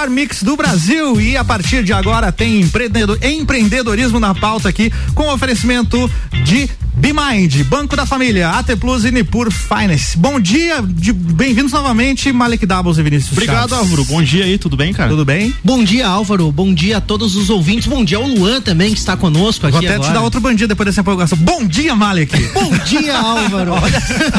melhor mix do Brasil. E a partir de agora tem empreendedor, empreendedorismo na pauta aqui com oferecimento de BeMind, Banco da Família, AT Plus e Nipur Finance. Bom dia, bem-vindos novamente, Malek Doubles e Vinícius Obrigado, Chaves. Álvaro. Bom dia aí, tudo bem, cara? Tudo bem? Bom dia, Álvaro. Bom dia a todos os ouvintes. Bom dia ao Luan também, que está conosco aqui Vou até agora. te dar outro bom dia depois dessa empolgação. Bom dia, Malek! Bom dia, Álvaro.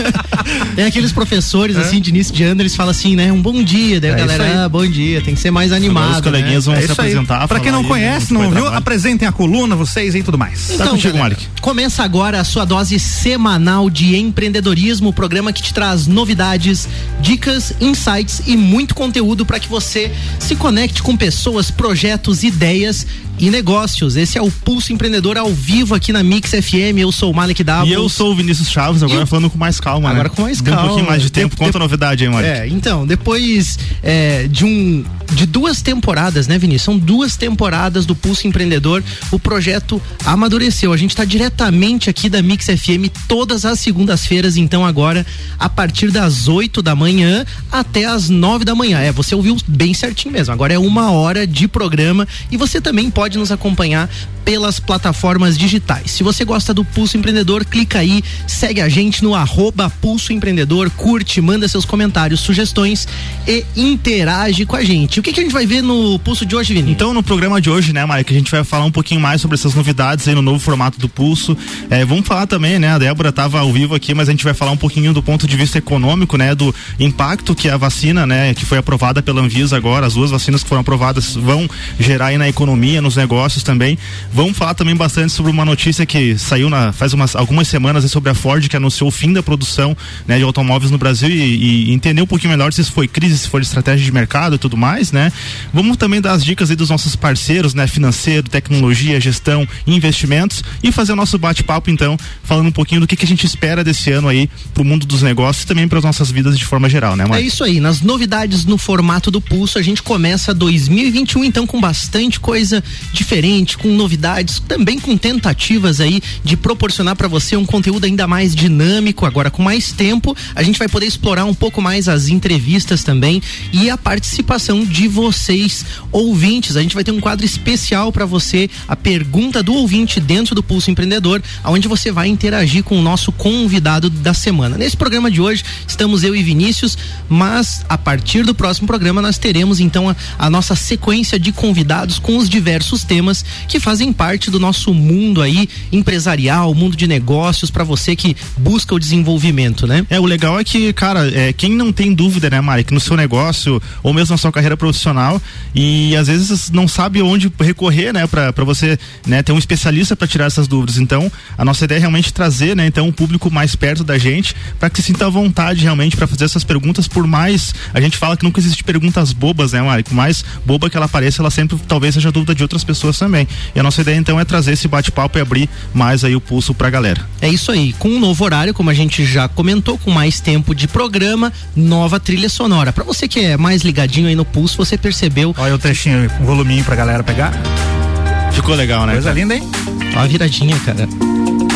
Tem aqueles professores, assim, de início de ano, eles falam assim, né? Um bom dia. Daí a É aí. galera, ah, bom dia. Tem que ser mais animado, os coleguinhas né? vão É se apresentar. Pra quem não aí, conhece, né, não como foi viu, trabalho. apresentem a coluna, vocês e tudo mais. Tá contigo, galera, Malik. Começa agora a sua dose semanal de empreendedorismo, o programa que te traz novidades, dicas, insights e muito conteúdo para que você se conecte com pessoas, projetos, ideias e negócios. Esse é o Pulso Empreendedor ao vivo aqui na Mix FM. Eu sou o Malik Davos. E eu sou o Vinícius Chaves, agora E- falando com mais calma, né? Agora com mais Deu calma. Um pouquinho mais de tempo. De- Conta a novidade aí, Malik. É, então, depois é, de um de duas temporadas, né, Vinícius? São duas temporadas do Pulso Empreendedor. O projeto amadureceu. A gente está diretamente aqui da Mix FM todas as segundas-feiras, então agora a partir das 8 da manhã até as 9 da manhã. É, você ouviu bem certinho mesmo. Agora é uma hora de programa e você também pode nos acompanhar pelas plataformas digitais. Se você gosta do Pulso Empreendedor, clica aí, segue a gente no arroba Pulso Empreendedor, curte, manda seus comentários, sugestões e interage com a gente. O que, que a gente vai ver no Pulso de hoje, Vini? Então, no programa de hoje, né, Mike, a gente vai falar um pouquinho mais sobre essas novidades aí no novo formato do Pulso. É, vamos falar também, né, a Débora estava ao vivo aqui, mas a gente vai falar um pouquinho do ponto de vista econômico, né, do impacto que a vacina, né, que foi aprovada pela Anvisa agora, as duas vacinas que foram aprovadas vão gerar aí na economia, nos negócios também. Vamos falar também bastante sobre uma notícia que saiu na, faz umas, algumas semanas aí sobre a Ford, que anunciou o fim da produção né, de automóveis no Brasil e, e entender um pouquinho melhor se isso foi crise, se foi estratégia de mercado e tudo mais, né? Vamos também dar as dicas aí dos nossos parceiros, né? Financeiro, tecnologia, gestão, investimentos e fazer o nosso bate-papo então, falando um pouquinho do que, que a gente espera desse ano aí pro mundo dos negócios e também para as nossas vidas de forma geral, né, É Mike? isso aí, nas novidades no formato do Pulso, a gente começa 2021 então com bastante coisa diferente, com novidades, também com tentativas aí de proporcionar para você um conteúdo ainda mais dinâmico, agora com mais tempo, a gente vai poder explorar um pouco mais as entrevistas também e a participação de vocês ouvintes. A gente vai ter um quadro especial para você, a pergunta do ouvinte dentro do Pulso Empreendedor, onde você vai interagir com o nosso convidado da semana. Nesse programa de hoje, estamos eu e Vinícius, mas a partir do próximo programa nós teremos então a, a nossa sequência de convidados com os diversos temas que fazem parte do nosso mundo aí empresarial, mundo de negócios para você que busca o desenvolvimento, né? É, o legal é que, cara, é, quem não tem dúvida, né, Mike, no seu negócio ou mesmo na sua carreira profissional e às vezes não sabe onde recorrer, né, pra você, né, ter um especialista para tirar essas dúvidas. Então, a nossa ideia é realmente trazer, né, então, o público mais perto da gente para que se sinta à vontade realmente para fazer essas perguntas, por mais, a gente fala que nunca existe perguntas bobas, né, Mike? Por mais boba que ela pareça, ela sempre talvez seja dúvida de outras pessoas também. E a nossa ideia, então, é trazer esse bate-papo e abrir mais aí o pulso pra galera. É isso aí, com um novo horário, como a gente já comentou, com mais tempo de programa, nova trilha sonora. Para você que é mais ligadinho aí no pulso, você percebeu Olha o trechinho, um voluminho pra galera pegar. Ficou legal, né? Coisa linda, hein? Ó a viradinha, cara.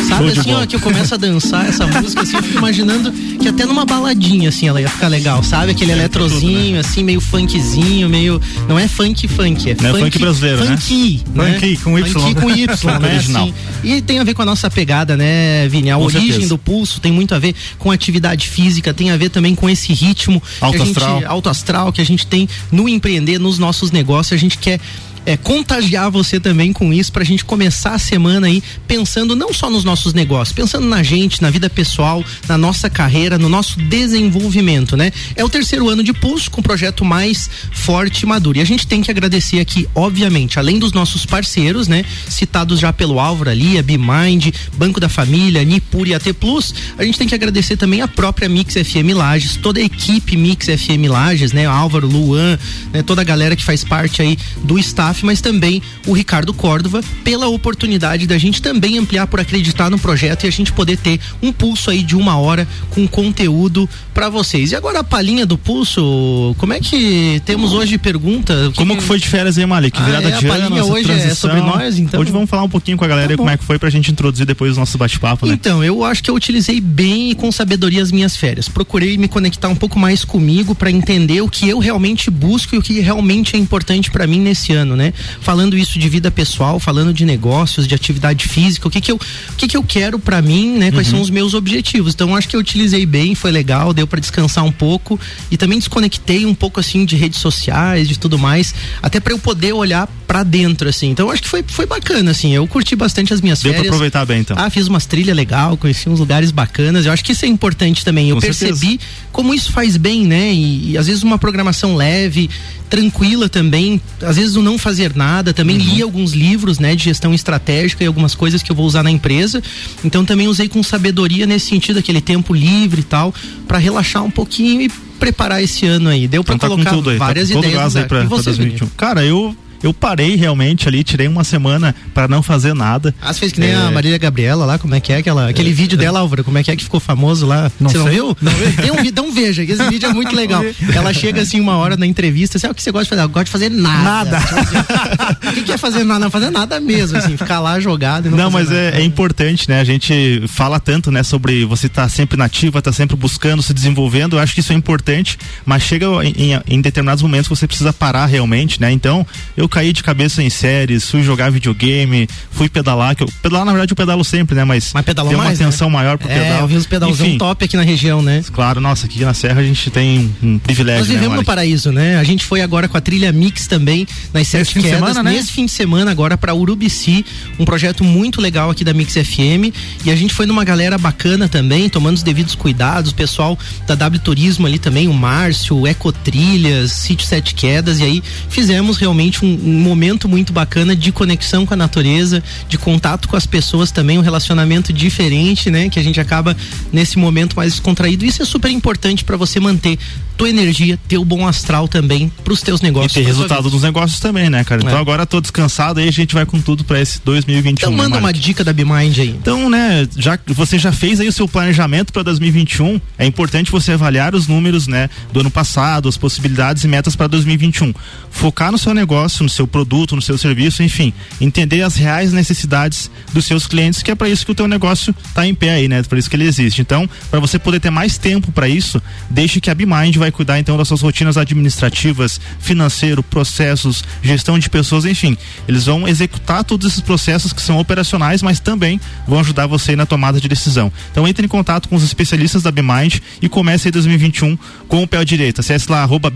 Sabe assim, ó, que eu começo a dançar essa música, assim, eu fico imaginando que até numa baladinha, assim, ela ia ficar legal, sabe? Aquele eletrozinho, assim, meio funkzinho, meio. Não é funk funk, é né? Não é funk brasileiro, né? funky, né? Funky com Y. Funky com Y, Funk né? original. Assim. E tem a ver com a nossa pegada, né, Vini? A Com origem certeza. do pulso tem muito a ver com atividade física, tem a ver também com esse ritmo Alto gente, astral. alto astral que a gente tem no empreender, nos nossos negócios. A gente quer é, contagiar você também com isso pra gente começar a semana aí pensando não só nos nossos negócios, pensando na gente, na vida pessoal, na nossa carreira, no nosso desenvolvimento, né? É o terceiro ano de Pulso com o projeto mais forte e maduro. E a gente tem que agradecer aqui, obviamente, além dos nossos parceiros, né? Citados já pelo Álvaro ali, a BeMind, Banco da Família, Nipur e AT Plus, a gente tem que agradecer também a própria Mix FM Lages, toda a equipe Mix FM Lages, né? Álvaro, Luan, né? toda a galera que faz parte aí do staff staff, mas também o Ricardo Córdova, pela oportunidade da gente também ampliar por acreditar no projeto e a gente poder ter um pulso aí de uma hora com conteúdo para vocês. E agora a palhinha do pulso, como é que temos hoje pergunta? Como que, que foi de férias aí, Malik? Virada ah, é, de ano, hoje transição. é sobre nós, então. Hoje vamos falar um pouquinho com a galera tá como é que foi pra gente introduzir depois o nosso bate-papo, né? Então, eu acho que eu utilizei bem e com sabedoria as minhas férias. Procurei me conectar um pouco mais comigo para entender o que eu realmente busco e o que realmente é importante para mim nesse ano, né? Falando isso de vida pessoal, falando de negócios, de atividade física, o que que eu, o que que eu quero para mim, né? Quais uhum. são os meus objetivos. Então, acho que eu utilizei bem, foi legal, deu para descansar um pouco e também desconectei um pouco assim de redes sociais, de tudo mais, até para eu poder olhar para dentro assim. Então, acho que foi foi bacana assim. Eu curti bastante as minhas deu férias. Deu pra aproveitar bem então. Ah, fiz umas trilhas legal, conheci uns lugares bacanas. Eu acho que isso é importante também. Eu Com percebi certeza. como isso faz bem, né? E, e, às vezes uma programação leve, tranquila também. Às vezes o não fazer nada. Também uhum. li alguns livros, né, de gestão estratégica e algumas coisas que eu vou usar na empresa. Então também usei com sabedoria nesse sentido, aquele tempo livre e tal, para relaxar um pouquinho e preparar esse ano aí. Deu para então tá colocar aí, tá várias tá ideias. Aí pra, pra 2021. Cara, eu eu parei realmente ali, tirei uma semana para não fazer nada. Ah, você fez que nem é... a Marília Gabriela lá, como é que é aquela, aquele é, vídeo dela, Álvaro, como é que é que ficou famoso lá? Não você não viu? Não. Tem um vídeo, então veja, esse vídeo é muito legal. Ela chega assim uma hora na entrevista, assim, ah, o que você gosta de fazer? Eu gosto de fazer nada. Nada. o que, que é fazer nada? Não fazer nada mesmo, assim, ficar lá jogado. não, não mas é, é, importante, né? A gente fala tanto, né, sobre você estar tá sempre nativa, estar tá sempre buscando, se desenvolvendo. Eu acho que isso é importante, mas chega em, em, em determinados momentos você precisa parar realmente, né? Então, eu caí de cabeça em séries, fui jogar videogame, fui pedalar, que eu, pedalar na verdade eu pedalo sempre, né? Mas, Mas pedalou tem uma mais, atenção né? maior pro é, pedal. Eu vi os pedalzão top aqui na região, né? Claro, nossa, aqui na Serra a gente tem um, um privilégio. Nós né, vivemos né, no paraíso, né? A gente foi agora com a trilha Mix também, nas sete quedas, semana, né? nesse fim de semana agora para Urubici, um projeto muito legal aqui da Mix FM, e a gente foi numa galera bacana também, tomando os devidos cuidados, o pessoal da W Turismo ali também, o Márcio, o Ecotrilhas, Sítio Sete Quedas, e aí fizemos realmente um, um momento muito bacana de conexão com a natureza, de contato com as pessoas também, um relacionamento diferente, né? Que a gente acaba nesse momento mais descontraído. Isso é super importante para você manter tua energia, teu bom astral também pros teus negócios. E ter resultado dos negócios também, né, cara? Então é. agora tô descansado aí a gente vai com tudo para esse 2021. Então né, manda né, uma dica da Bimind aí. Então, né, já você já fez aí o seu planejamento para 2021, é importante você avaliar os números, né, do ano passado, as possibilidades e metas para 2021. Focar no seu negócio, no seu produto, no seu serviço, enfim, entender as reais necessidades dos seus clientes, que é para isso que o teu negócio tá em pé aí, né? Por isso que ele existe. Então, para você poder ter mais tempo para isso, deixe que a Bimind vai cuidar então das suas rotinas administrativas, financeiro, processos, gestão de pessoas, enfim. Eles vão executar todos esses processos que são operacionais, mas também vão ajudar você na tomada de decisão. Então entre em contato com os especialistas da BMind e comece aí 2021 com o pé direito. Acesse lá arroba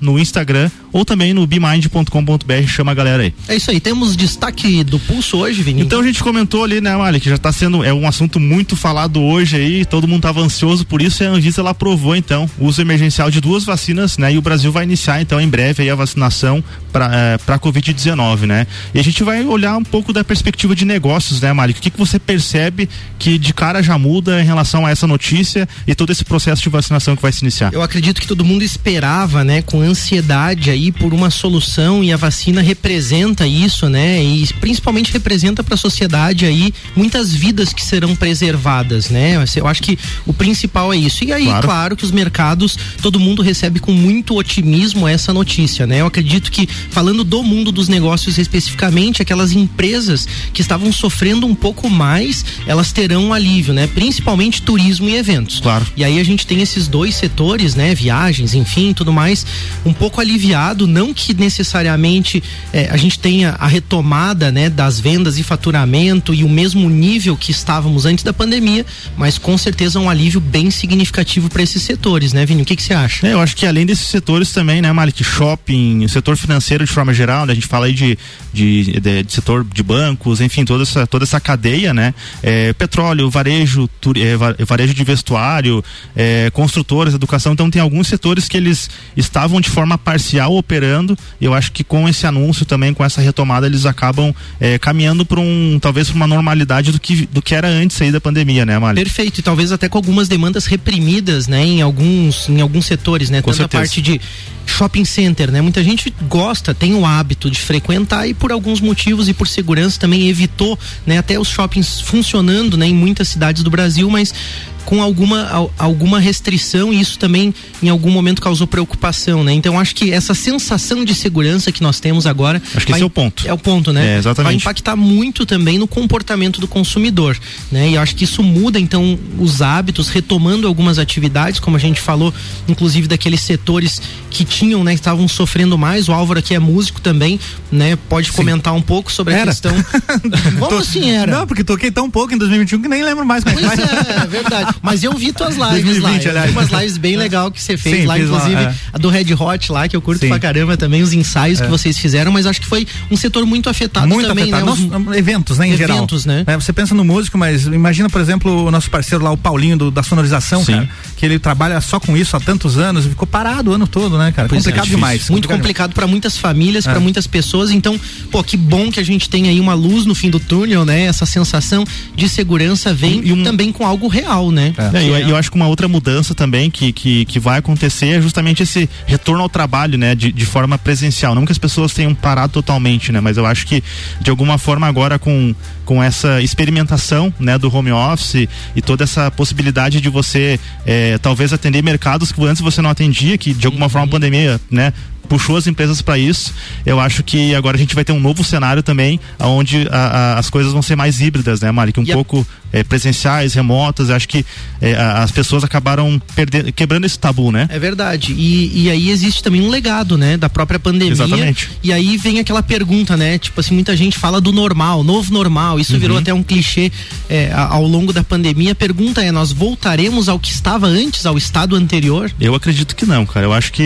no Instagram ou também no bmind.com.br, chama a galera aí. É isso aí, temos destaque do pulso hoje, Vinícius. Então a gente comentou ali, né, Mali, que já está sendo, é um assunto muito falado hoje aí, todo mundo estava ansioso por isso e a Anvisa ela aprovou então o uso emergencial de duas vacinas, né? E o Brasil vai iniciar então em breve aí a vacinação para é, para COVID-19, né? E a gente vai olhar um pouco da perspectiva de negócios, né, Malik? O que, que você percebe que de cara já muda em relação a essa notícia e todo esse processo de vacinação que vai se iniciar? Eu acredito que todo mundo esperava, né, com ansiedade aí por uma solução e a vacina representa isso, né? E principalmente representa para a sociedade aí muitas vidas que serão preservadas, né? Eu acho que o principal é isso. E aí, claro, claro que os mercados todo mundo recebe com muito otimismo essa notícia, né? Eu acredito que, falando do mundo dos negócios especificamente, aquelas empresas que estavam sofrendo um pouco mais, elas terão um alívio, né? Principalmente turismo e eventos. Claro. E aí a gente tem esses dois setores, né? Viagens, enfim, tudo mais, um pouco aliviado, não que necessariamente eh, a gente tenha a retomada, né? Das vendas e faturamento e o mesmo nível que estávamos antes da pandemia, mas com certeza um alívio bem significativo para esses setores, né, Vini? O que que você acha? É, eu acho que além desses setores também, né, Malik, shopping, setor financeiro de forma geral, né, a gente fala aí de, de, de, de setor de bancos, enfim, toda essa, toda essa cadeia, né, é, petróleo, varejo, tur, é, varejo de vestuário, é, construtores, educação, então tem alguns setores que eles estavam de forma parcial operando, eu acho que com esse anúncio também, com essa retomada, eles acabam é, caminhando para um, talvez para uma normalidade do que, do que era antes aí da pandemia, né, Mali? Perfeito, e talvez até com algumas demandas reprimidas, né, em alguns, em alguns setores, né, com tanto certeza. a parte de shopping center, né? Muita gente gosta, tem o hábito de frequentar e por alguns motivos e por segurança também evitou, né, até os shoppings funcionando, né, em muitas cidades do Brasil, mas com alguma, alguma restrição e isso também em algum momento causou preocupação, né? Então acho que essa sensação de segurança que nós temos agora acho que esse é o ponto. É o ponto, né? É, exatamente. Vai impactar muito também no comportamento do consumidor, né? E acho que isso muda então os hábitos, retomando algumas atividades, como a gente falou, inclusive daqueles setores que tinham, né, estavam sofrendo mais. O Álvaro aqui é músico também, né? Pode Sim. comentar um pouco sobre era. a questão. Como assim era? Não, porque toquei tão pouco em 2021 que nem lembro mais como pois é, é verdade. Mas eu vi tuas lives 2020, lá. Aliás. umas lives bem legal que você fez Sim, lá, inclusive lá, é. a do Red Hot lá, que eu curto Sim. pra caramba também, os ensaios é. que vocês fizeram, mas acho que foi um setor muito afetado muito também, afetado. né? Os, eventos, né, em eventos, geral. né? É, você pensa no músico, mas imagina, por exemplo, o nosso parceiro lá, o Paulinho, do, da sonorização, cara, que ele trabalha só com isso há tantos anos e ficou parado o ano todo, né, cara? Pois complicado é, demais. Muito complicado para muitas famílias, para muitas pessoas. Então, pô, que bom que a gente tem aí uma luz no fim do túnel, né? Essa sensação de segurança vem E um- também com algo real, né? É, e eu, eu acho que uma outra mudança também que, que, que vai acontecer é justamente esse retorno ao trabalho, né? De, de forma presencial. Não que as pessoas tenham parado totalmente, né? Mas eu acho que de alguma forma agora com, com essa experimentação, né? Do home office e toda essa possibilidade de você eh, talvez atender mercados que antes você não atendia, que de alguma forma a pandemia, né? Puxou as empresas para isso. Eu acho que agora a gente vai ter um novo cenário também, onde a, a, as coisas vão ser mais híbridas, né, Mari? Que um pouco eh, presenciais, remotas. Eu acho que a- as pessoas acabaram perdendo, quebrando esse tabu, né? É verdade. E, e aí existe também um legado, né? Da própria pandemia. Exatamente. E aí vem aquela pergunta, né? Tipo assim, muita gente fala do normal, novo normal. Isso Uhum. virou até um clichê é, ao longo da pandemia. A pergunta é: nós voltaremos ao que estava antes, ao estado anterior? Eu acredito que não, cara. Eu acho que,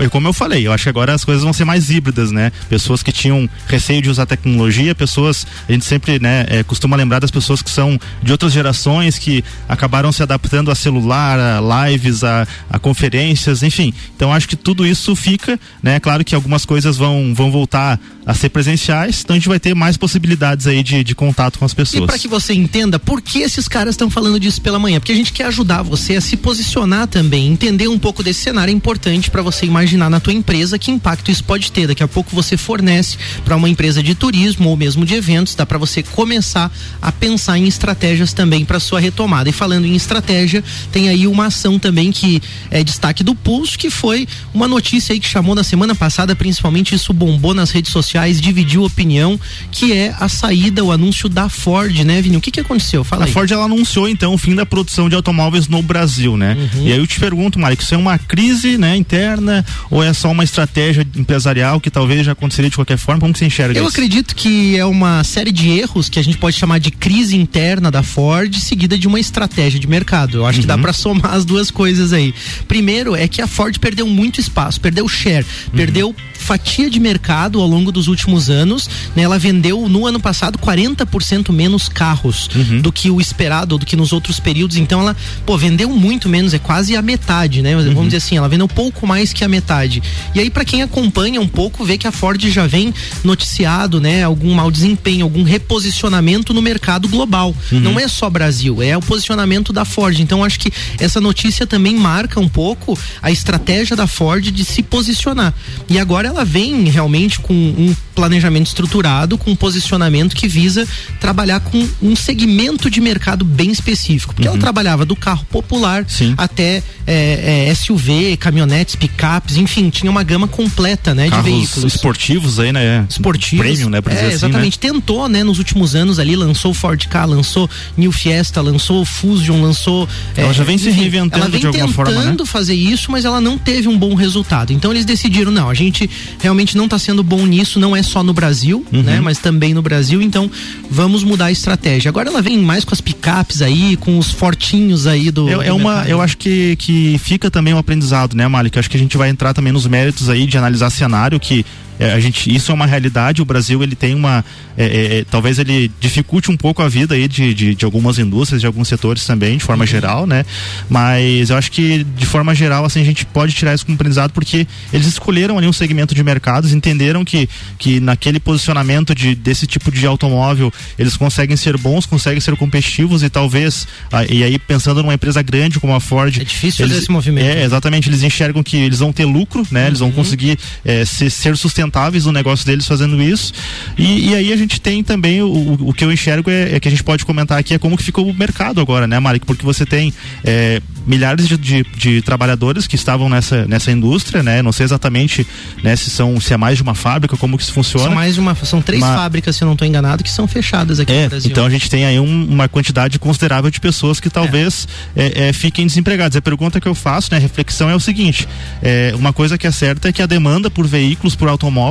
é, é como eu falei, eu acho que agora as coisas vão ser mais híbridas, né? Pessoas que tinham receio de usar tecnologia, pessoas, a gente sempre, né, é, costuma lembrar das pessoas que são de outras gerações que acabaram se adaptando a celular, a lives, a, a conferências, enfim. Então acho que tudo isso fica, né? Claro que algumas coisas vão, vão voltar a ser presenciais, então a gente vai ter mais possibilidades aí de, de contato com as E pessoas. para que você entenda por que esses caras estão falando disso pela manhã, porque a gente quer ajudar você a se posicionar também, entender um pouco desse cenário é importante para você imaginar na tua empresa que impacto isso pode ter. Daqui a pouco você fornece para uma empresa de turismo ou mesmo de eventos, dá para você começar a pensar em estratégias também para sua retomada. E falando em estratégia, tem aí uma ação também que é destaque do Pulso, que foi uma notícia aí que chamou na semana passada, principalmente isso bombou nas redes sociais, dividiu opinião, que é a saída, o anúncio da Ford, né, Vini? O que que aconteceu? Fala A aí. Ford ela anunciou então o fim da produção de automóveis no Brasil, né? Uhum. E aí eu te pergunto, Mário, isso é uma crise, né, interna ou é só uma estratégia empresarial que talvez já aconteceria de qualquer forma? Como que você enxerga Eu isso? acredito que é uma série de erros que a gente pode chamar de crise interna da Ford, seguida de uma estratégia de mercado. Eu acho que dá Uhum. para somar as duas coisas aí. Primeiro é que a Ford perdeu muito espaço, perdeu share, Uhum. perdeu fatia de mercado ao longo dos últimos anos. Né? Ela vendeu no ano passado 40% menos carros Uhum. do que o esperado, do que nos outros períodos. Então ela, pô, vendeu muito menos, é quase a metade, né? Uhum. Vamos dizer assim, ela vendeu pouco mais que a metade. E aí, para quem acompanha um pouco, vê que a Ford já vem noticiado, né? Algum mau desempenho, algum reposicionamento no mercado global. Uhum. Não é só Brasil, é o posicionamento da Ford. Então, acho que essa notícia também marca um pouco a estratégia da Ford de se posicionar. E agora ela vem realmente com um planejamento estruturado, com um posicionamento que visa trabalhar com um segmento de mercado bem específico. Porque ela trabalhava do carro popular Sim. até é, é, SUV, caminhonetes, picapes, enfim, tinha uma gama completa, né, Carros de veículos esportivos aí, né? esportivos. Premium, né? Pra é, assim, exatamente. Tentou, né, nos últimos anos ali, lançou o Ford Ka, lançou New Fiesta, lançou o Fusion, lançou. Ela é, já vem se reinventando Ela vem de alguma tentando forma, né? fazer isso, mas ela não teve um bom resultado. Então eles decidiram, não, a gente realmente não está sendo bom nisso, não é só no Brasil, Uhum. né, mas também no Brasil, então vamos mudar a estratégia. Agora ela vem mais com as picapes aí, com os fortinhos aí do. É, do é uma, eu acho que, que fica também um aprendizado, né, Malik? Eu acho que a gente vai entrar também nos méritos aí de analisar cenário que a gente, isso é uma realidade. O Brasil ele tem uma, é, é, é, talvez ele dificulte um pouco a vida aí de, de, de, algumas indústrias, de alguns setores também, de forma uhum. geral, né? Mas eu acho que de forma geral assim a gente pode tirar isso como aprendizado porque eles escolheram ali um segmento de mercados, entenderam que que naquele posicionamento de desse tipo de automóvel eles conseguem ser bons, conseguem ser competitivos e talvez e aí pensando numa empresa grande como a Ford, é difícil eles, fazer esse movimento. É, exatamente, eles enxergam que eles vão ter lucro, né? Uhum. Eles vão uhum. conseguir é, ser, ser, sustentáveis no negócio deles fazendo isso. E, e aí a gente tem também o, o que eu enxergo é, é, que a gente pode comentar aqui é como que ficou o mercado agora, né, Mari? Porque você tem é, milhares de, de, de, trabalhadores que estavam nessa, nessa indústria, né? Não sei exatamente né, se são se é mais de uma fábrica, como que isso funciona. São mais de uma, são três uma... fábricas, se eu não estou enganado, que são fechadas aqui é, no Brasil. Então a gente tem aí um, uma quantidade considerável de pessoas que talvez é. É, fiquem desempregadas. A pergunta que eu faço, né, a reflexão é o seguinte: é, uma coisa que é certa é que a demanda por veículos, por automóveis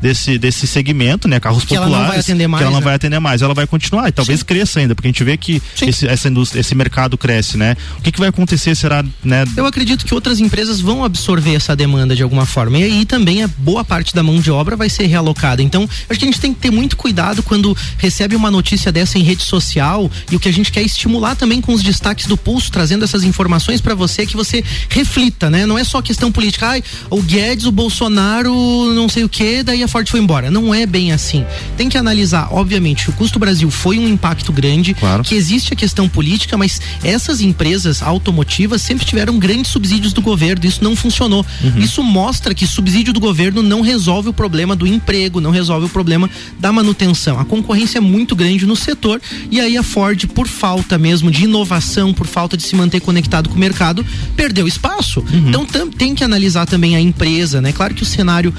desse, desse segmento, né, carros que populares, ela não vai atender mais, que ela não né? vai atender mais, ela vai continuar e talvez Sim. cresça ainda, porque a gente vê que esse, essa indústria, esse mercado cresce, né? O que, que vai acontecer será, né? Eu acredito que outras empresas vão absorver essa demanda de alguma forma e aí também a boa parte da mão de obra vai ser realocada. Então, acho que a gente tem que ter muito cuidado quando recebe uma notícia dessa em rede social e o que a gente quer estimular também com os destaques do pulso, trazendo essas informações para você que você reflita, né? Não é só questão política, ai, o Guedes, o Bolsonaro, não sei o que, daí a Ford foi embora. Não é bem assim. Tem que analisar, obviamente, o custo Brasil foi um impacto grande, claro. que existe a questão política, mas essas empresas automotivas sempre tiveram grandes subsídios do governo, isso não funcionou. Uhum. Isso mostra que subsídio do governo não resolve o problema do emprego, não resolve o problema da manutenção. A concorrência é muito grande no setor e aí a Ford, por falta mesmo de inovação, por falta de se manter conectado com o mercado, perdeu espaço. Uhum. Então tem que analisar também a empresa, né? Claro que o cenário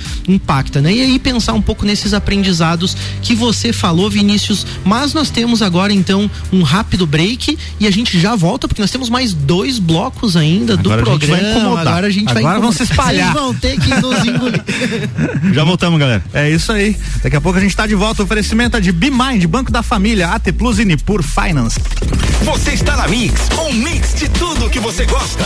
impacta, né? E aí pensar um pouco nesses aprendizados que você falou, Vinícius. Mas nós temos agora então um rápido break e a gente já volta porque nós temos mais dois blocos ainda do programa. A agora a gente agora vai Agora vão se espalhar. Vocês vão ter que nos engolir. já voltamos, galera. É isso aí. Daqui a pouco a gente está de volta. O oferecimento é de BeMind, Banco da Família, AT Plus e Nipur Finance. Você está na Mix, um mix de tudo que você gosta.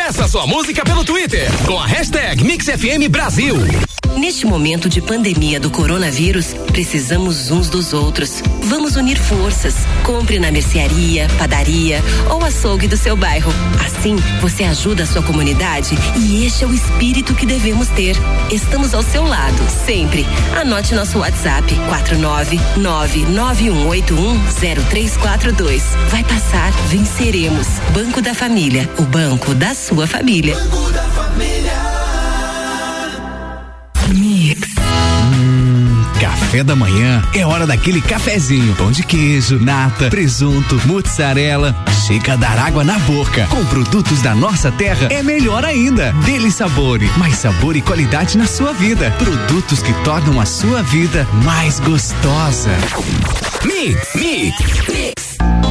Peça sua música pelo Twitter com a hashtag MixFM Brasil. Neste momento de pandemia do coronavírus, precisamos uns dos outros. Vamos unir forças. Compre na mercearia, padaria ou açougue do seu bairro. Assim, você ajuda a sua comunidade e este é o espírito que devemos ter. Estamos ao seu lado, sempre. Anote nosso WhatsApp: 49991810342. Vai passar, venceremos. Banco da Família, o banco da sua família. Banco da Família. café da manhã é hora daquele cafezinho. Pão de queijo, nata, presunto, mozzarella. Chega a dar água na boca. Com produtos da nossa terra é melhor ainda. Dele Sabore, mais sabor e qualidade na sua vida. Produtos que tornam a sua vida mais gostosa. Mix, mix, mix.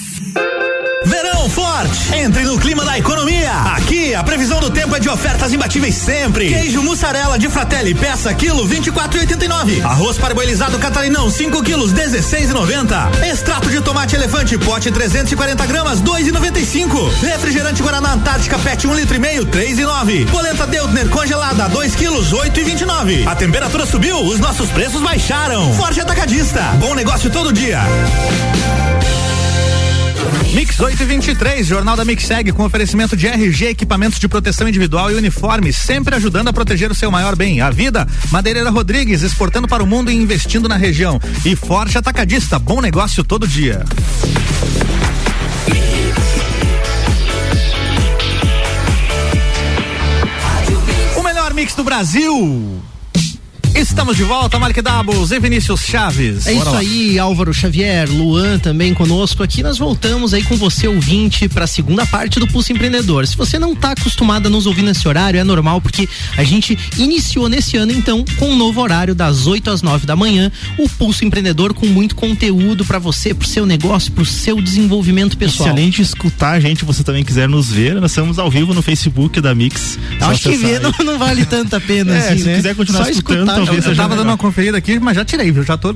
Verão forte! Entre no clima da economia. Aqui a previsão do tempo é de ofertas imbatíveis sempre. Queijo mussarela de Fratelli, peça quilo 24,89. Arroz parboilizado catarinão 5 quilos 16,90. Extrato de tomate elefante pote 340 gramas 2,95. Refrigerante Guaraná Antártica PET 1 um litro e meio 3,9. Polenta Deutner congelada 2 quilos 8,29. A temperatura subiu, os nossos preços baixaram. Forte atacadista. Bom negócio todo dia. Mix 8 e 23, Jornal da Mix segue com oferecimento de RG, equipamentos de proteção individual e uniformes, sempre ajudando a proteger o seu maior bem, a vida. Madeireira Rodrigues, exportando para o mundo e investindo na região. E Forte Atacadista, bom negócio todo dia. O melhor mix do Brasil. Estamos de volta, Mark Doubles e Vinícius Chaves. É Bora isso lá. aí, Álvaro Xavier, Luan também conosco aqui. Nós voltamos aí com você, ouvinte, para a segunda parte do Pulso Empreendedor. Se você não está acostumado a nos ouvir nesse horário, é normal, porque a gente iniciou nesse ano, então, com um novo horário, das 8 às 9 da manhã, o Pulso Empreendedor com muito conteúdo para você, pro seu negócio, pro seu desenvolvimento pessoal. E se além de escutar a gente, você também quiser nos ver, nós estamos ao vivo no Facebook da Mix. Acho que ver não, não, vale tanta pena, é, assim, se né? quiser continuar Só escutando, eu, eu tava dando uma conferida aqui, mas já tirei, viu? Já tô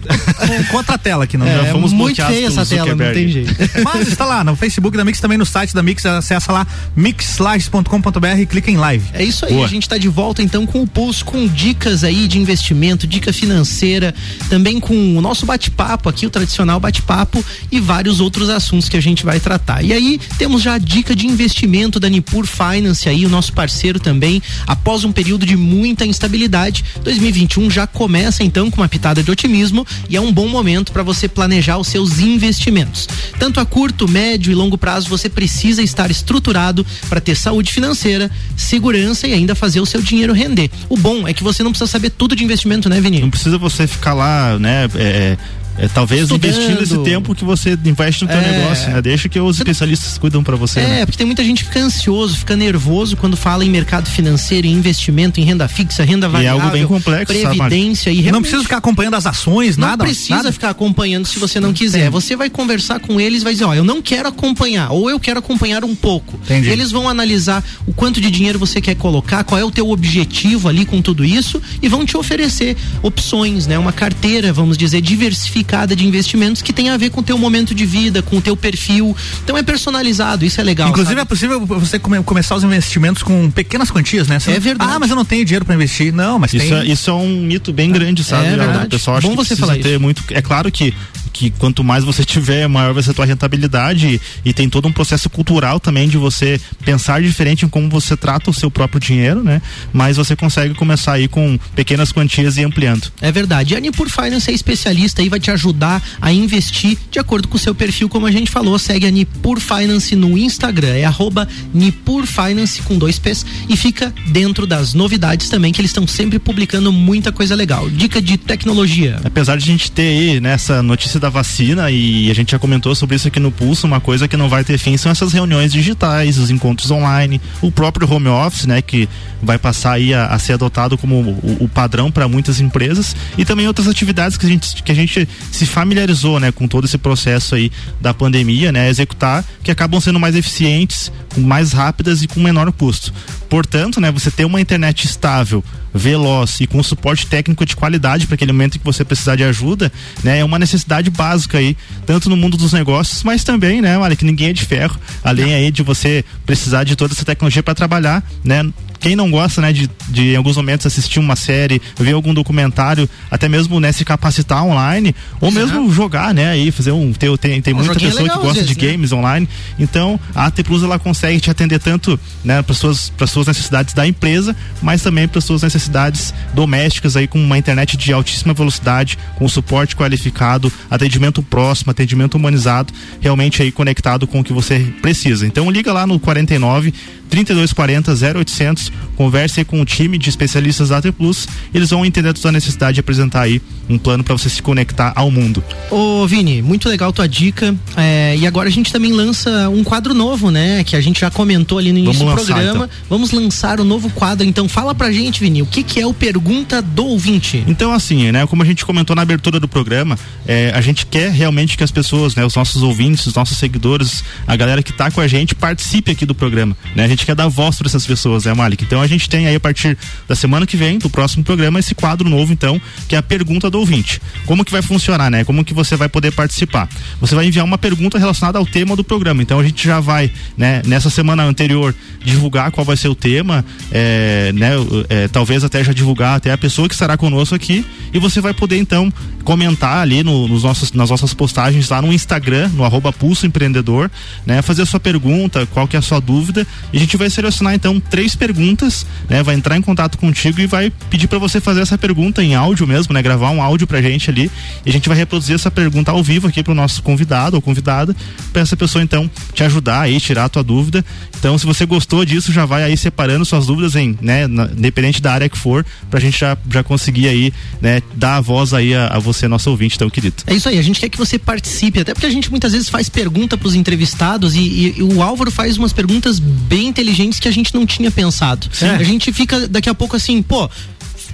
contra a tela aqui. Não, é, já fomos muito feia essa tela, não tem jeito. Mas está lá no Facebook da Mix, também no site da Mix, acessa lá mixlives.com.br e clica em live. É isso aí, Boa. a gente está de volta então com o pulso, com dicas aí de investimento, dica financeira, também com o nosso bate-papo aqui, o tradicional bate-papo e vários outros assuntos que a gente vai tratar. E aí temos já a dica de investimento da Nipur Finance aí, o nosso parceiro também, após um período de muita instabilidade, 2021 já começa então com uma pitada de otimismo e é um bom momento para você planejar os seus investimentos. Tanto a curto, médio e longo prazo você precisa estar estruturado para ter saúde financeira, segurança e ainda fazer o seu dinheiro render. O bom é que você não precisa saber tudo de investimento, né, Vini? Não precisa você ficar lá, né, é, é, talvez Estudando. investindo esse tempo que você investe no teu é. negócio, né? Deixa que os especialistas cuidam para você. É, né? porque tem muita gente que fica ansioso, fica nervoso quando fala em mercado financeiro, em investimento, em renda fixa, renda variável. E é algo bem complexo, previdência sabe? e não precisa ficar acompanhando as ações, não nada. Não precisa nada. ficar acompanhando se você não quiser. Você vai conversar com eles, vai dizer, ó, eu não quero acompanhar ou eu quero acompanhar um pouco. Entendi. Eles vão analisar o quanto de dinheiro você quer colocar, qual é o teu objetivo ali com tudo isso e vão te oferecer opções, né? Uma carteira, vamos dizer, diversificada de investimento investimentos que tem a ver com o teu momento de vida, com o teu perfil. Então é personalizado, isso é legal. Inclusive sabe? é possível você come, começar os investimentos com pequenas quantias, né? Você é verdade. Ah, mas eu não tenho dinheiro para investir. Não, mas isso tem. É, isso é um mito bem grande, sabe? É verdade. O pessoal acha Bom que você falar ter isso. muito. É claro que que quanto mais você tiver, maior vai ser a tua rentabilidade e, e, tem todo um processo cultural também de você pensar diferente em como você trata o seu próprio dinheiro, né? Mas você consegue começar aí com pequenas quantias e ampliando. É verdade. A Nipur Finance é especialista e vai te ajudar a investir de acordo com o seu perfil, como a gente falou. Segue a Nipur Finance no Instagram, é arroba Nipur Finance com dois P's e fica dentro das novidades também, que eles estão sempre publicando muita coisa legal. Dica de tecnologia. Apesar de a gente ter aí nessa notícia da vacina e a gente já comentou sobre isso aqui no Pulso, uma coisa que não vai ter fim são essas reuniões digitais, os encontros online, o próprio home office, né, que vai passar aí a, a ser adotado como o, o padrão para muitas empresas e também outras atividades que a gente que a gente se familiarizou, né, com todo esse processo aí da pandemia, né, executar que acabam sendo mais eficientes, mais rápidas e com menor custo. Portanto, né, você ter uma internet estável, veloz e com suporte técnico de qualidade para aquele momento que você precisar de ajuda, né, é uma necessidade básica aí, tanto no mundo dos negócios, mas também, né, olha, que ninguém é de ferro, além aí de você precisar de toda essa tecnologia para trabalhar, né, quem não gosta, né, de, de em alguns momentos assistir uma série, ver algum documentário, até mesmo né, se capacitar online, ou mesmo jogar, né, aí fazer um tem tem, tem muita pessoa legal, que gosta vezes, de né? games online. Então, a AT Plus ela consegue te atender tanto, né, para suas para suas necessidades da empresa, mas também para suas necessidades domésticas aí com uma internet de altíssima velocidade, com suporte qualificado, atendimento próximo, atendimento humanizado, realmente aí conectado com o que você precisa. Então, liga lá no 49 3240 0800, converse com o time de especialistas da AT Plus, eles vão entender a sua necessidade de apresentar aí um plano para você se conectar ao mundo. Ô Vini, muito legal tua dica. É, e agora a gente também lança um quadro novo, né? Que a gente já comentou ali no início Vamos do lançar, programa. Então. Vamos lançar o um novo quadro. Então fala pra gente, Vini, o que, que é o Pergunta do Ouvinte? Então, assim, né? Como a gente comentou na abertura do programa, é, a gente quer realmente que as pessoas, né? Os nossos ouvintes, os nossos seguidores, a galera que tá com a gente participe aqui do programa, né? A gente quer dar voz para essas pessoas, né, Malik? Então a gente tem aí a partir da semana que vem, do próximo programa, esse quadro novo, então, que é a pergunta do ouvinte. Como que vai funcionar, né? Como que você vai poder participar? Você vai enviar uma pergunta relacionada ao tema do programa. Então a gente já vai, né, nessa semana anterior, divulgar qual vai ser o tema, é, né, é, talvez até já divulgar até a pessoa que estará conosco aqui e você vai poder então comentar ali no, nos nossos, nas nossas postagens lá no Instagram, no arroba Pulso Empreendedor, né, fazer a sua pergunta, qual que é a sua dúvida e a gente vai selecionar então três perguntas, né, vai entrar em contato contigo e vai pedir para você fazer essa pergunta em áudio mesmo, né, gravar um áudio pra gente ali e a gente vai reproduzir essa pergunta ao vivo aqui pro nosso convidado ou convidada, para essa pessoa então te ajudar aí, tirar a tua dúvida. Então, se você gostou disso, já vai aí separando suas dúvidas em, né, na, independente da área que for, pra gente já, já conseguir aí, né, dar a voz aí a, a você, nosso ouvinte, tão querido. É isso aí, a gente quer que você participe, até porque a gente muitas vezes faz pergunta pros entrevistados e, e, e o Álvaro faz umas perguntas bem inteligentes que a gente não tinha pensado. É. A gente fica daqui a pouco assim, pô,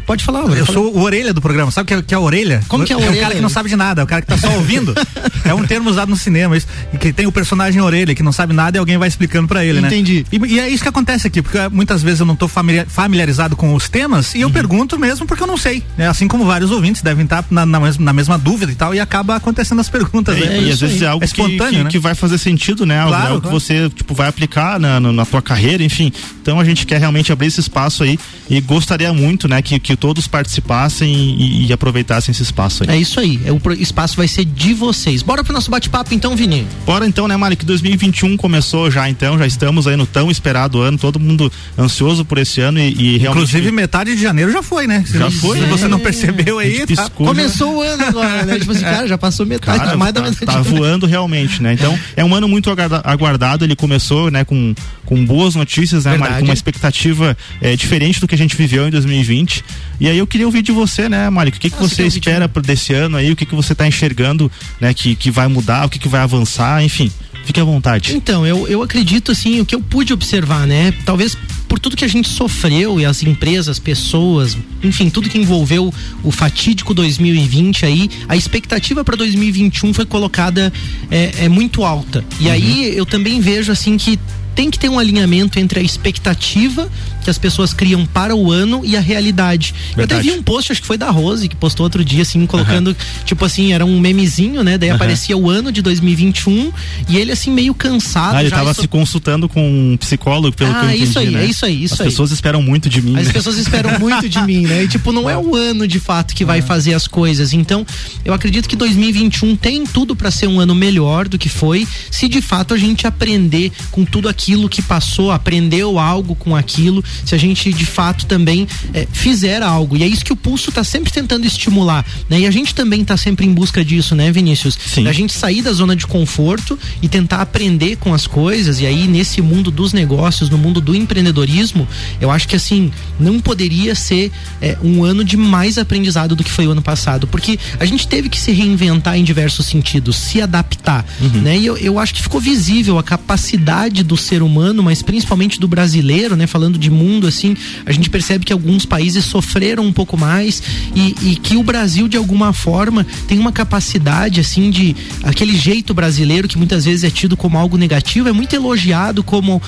Pode falar, Eu sou o orelha do programa. Sabe o que, é, que é a orelha? Como que é a orelha? É o cara que não sabe de nada, é o cara que tá só ouvindo. é um termo usado no cinema. Isso, e que tem o personagem orelha, que não sabe nada e alguém vai explicando para ele, Entendi. né? Entendi. E, é isso que acontece aqui, porque muitas vezes eu não tô familiarizado com os temas e eu uhum. pergunto mesmo porque eu não sei. Né? Assim como vários ouvintes devem estar na, na, na mesma dúvida e tal, e acaba acontecendo as perguntas. É, né? E às vezes é algo é espontâneo, que, que, né? que, vai fazer sentido, né? Claro, algo claro. que você tipo, vai aplicar na, na, na tua carreira, enfim. Então a gente quer realmente abrir esse espaço aí e gostaria muito, né, que, que todos participassem e, e, aproveitassem esse espaço aí. É isso aí, é, o espaço vai ser de vocês. Bora pro nosso bate-papo então, Vini? Bora então, né, Malik? 2021 começou já então, já estamos aí no tão esperado ano, todo mundo ansioso por esse ano e, e realmente. Inclusive metade de janeiro já foi, né? Já foi. Se você não percebeu aí, tá... começou o ano agora, né? Tipo assim, cara, já passou metade, cara, mais da tá, metade. Tá voando realmente, né? Então, é um ano muito aguardado, ele começou, né, com, com boas notícias, né, Malik? Com uma expectativa é, diferente do que a gente viveu em 2020. E aí eu queria ouvir de você, né, Mário? O que, que você espera para desse ano aí? O que, que você está enxergando, né, que, que vai mudar, o que, que vai avançar, enfim. Fique à vontade. Então, eu, eu acredito assim, o que eu pude observar, né? Talvez por tudo que a gente sofreu e as empresas, pessoas, enfim, tudo que envolveu o fatídico 2020 aí, a expectativa para 2021 foi colocada é, é muito alta. E uhum. aí eu também vejo assim que tem que ter um alinhamento entre a expectativa que as pessoas criam para o ano e a realidade. Verdade. Eu até vi um post, acho que foi da Rose, que postou outro dia, assim, colocando, uhum. tipo assim, era um memezinho, né? Daí uhum. aparecia o ano de 2021 e ele, assim, meio cansado. Ah, ele estava se consultando com um psicólogo, pelo ah, que eu entendi, isso aí, né? é isso aí, isso As aí. As pessoas esperam muito de mim. As né? pessoas esperam muito de mim, né? E, tipo, não é o ano de fato que vai uhum. fazer as coisas. Então, eu acredito que 2021 tem tudo para ser um ano melhor do que foi, se de fato a gente aprender com tudo aquilo que passou, aprendeu algo com aquilo, se a gente de fato também é, fizer algo. E é isso que o Pulso está sempre tentando estimular, né? E a gente também está sempre em busca disso, né, Vinícius? Sim. A gente sair da zona de conforto e tentar aprender com as coisas. E aí, nesse mundo dos negócios, no mundo do empreendedorismo, eu acho que assim, não poderia ser é, um ano de mais aprendizado do que foi o ano passado. Porque a gente teve que se reinventar em diversos sentidos, se adaptar, uhum. né? E eu, eu acho que ficou visível a capacidade do ser humano, mas principalmente do brasileiro, né? Falando de mundo assim, a gente percebe que alguns países sofreram um pouco mais e, e que o Brasil, de alguma forma, tem uma capacidade, assim, de. aquele jeito brasileiro que muitas vezes é tido como algo negativo, é muito elogiado como,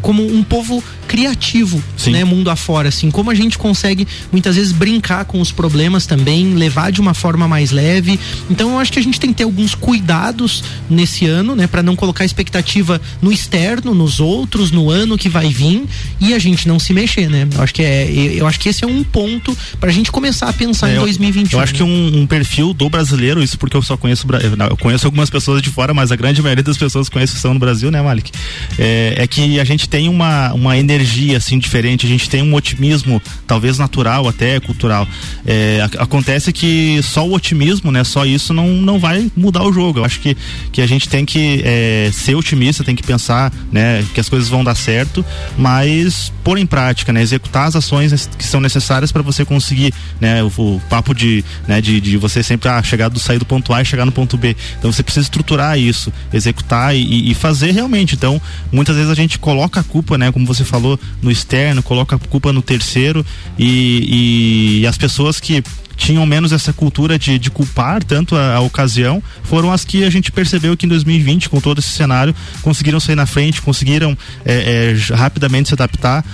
como um povo criativo, Sim. né? Mundo afora, assim. Como a gente consegue, muitas vezes, brincar com os problemas também, levar de uma forma mais leve. Então, eu acho que a gente tem que ter alguns cuidados nesse ano, né? para não colocar expectativa no externo, nos outros, no ano que vai vir e a gente não se mexer, né? Eu acho que é, eu acho que esse é um ponto pra gente começar a pensar é, em 2021. Eu acho que um, um, perfil do brasileiro, isso porque eu só conheço, eu conheço algumas pessoas de fora, mas a grande maioria das pessoas que conheço estão no Brasil, né, Malik? É, é que a gente tem uma, uma energia assim diferente, a gente tem um otimismo, talvez natural até cultural. É, acontece que só o otimismo, né, só isso não, não vai mudar o jogo. Eu acho que, que a gente tem que é, ser otimista, tem que pensar, né, que as coisas vão dar certo, mas pôr em prática, né, executar as ações que são necessárias para você conseguir, né, o, o papo de, né, de, de você sempre ah, chegar do sair do ponto A e chegar no ponto B. Então você precisa estruturar isso, executar e, e fazer realmente. Então muitas vezes a gente coloca a culpa, né, como você falou, no externo, coloca a culpa no terceiro e, e as pessoas que tinham menos essa cultura de, de culpar tanto a, a, ocasião, foram as que a gente percebeu que em 2020, com todo esse cenário, conseguiram sair na frente, conseguiram é, é, rapidamente se adaptar.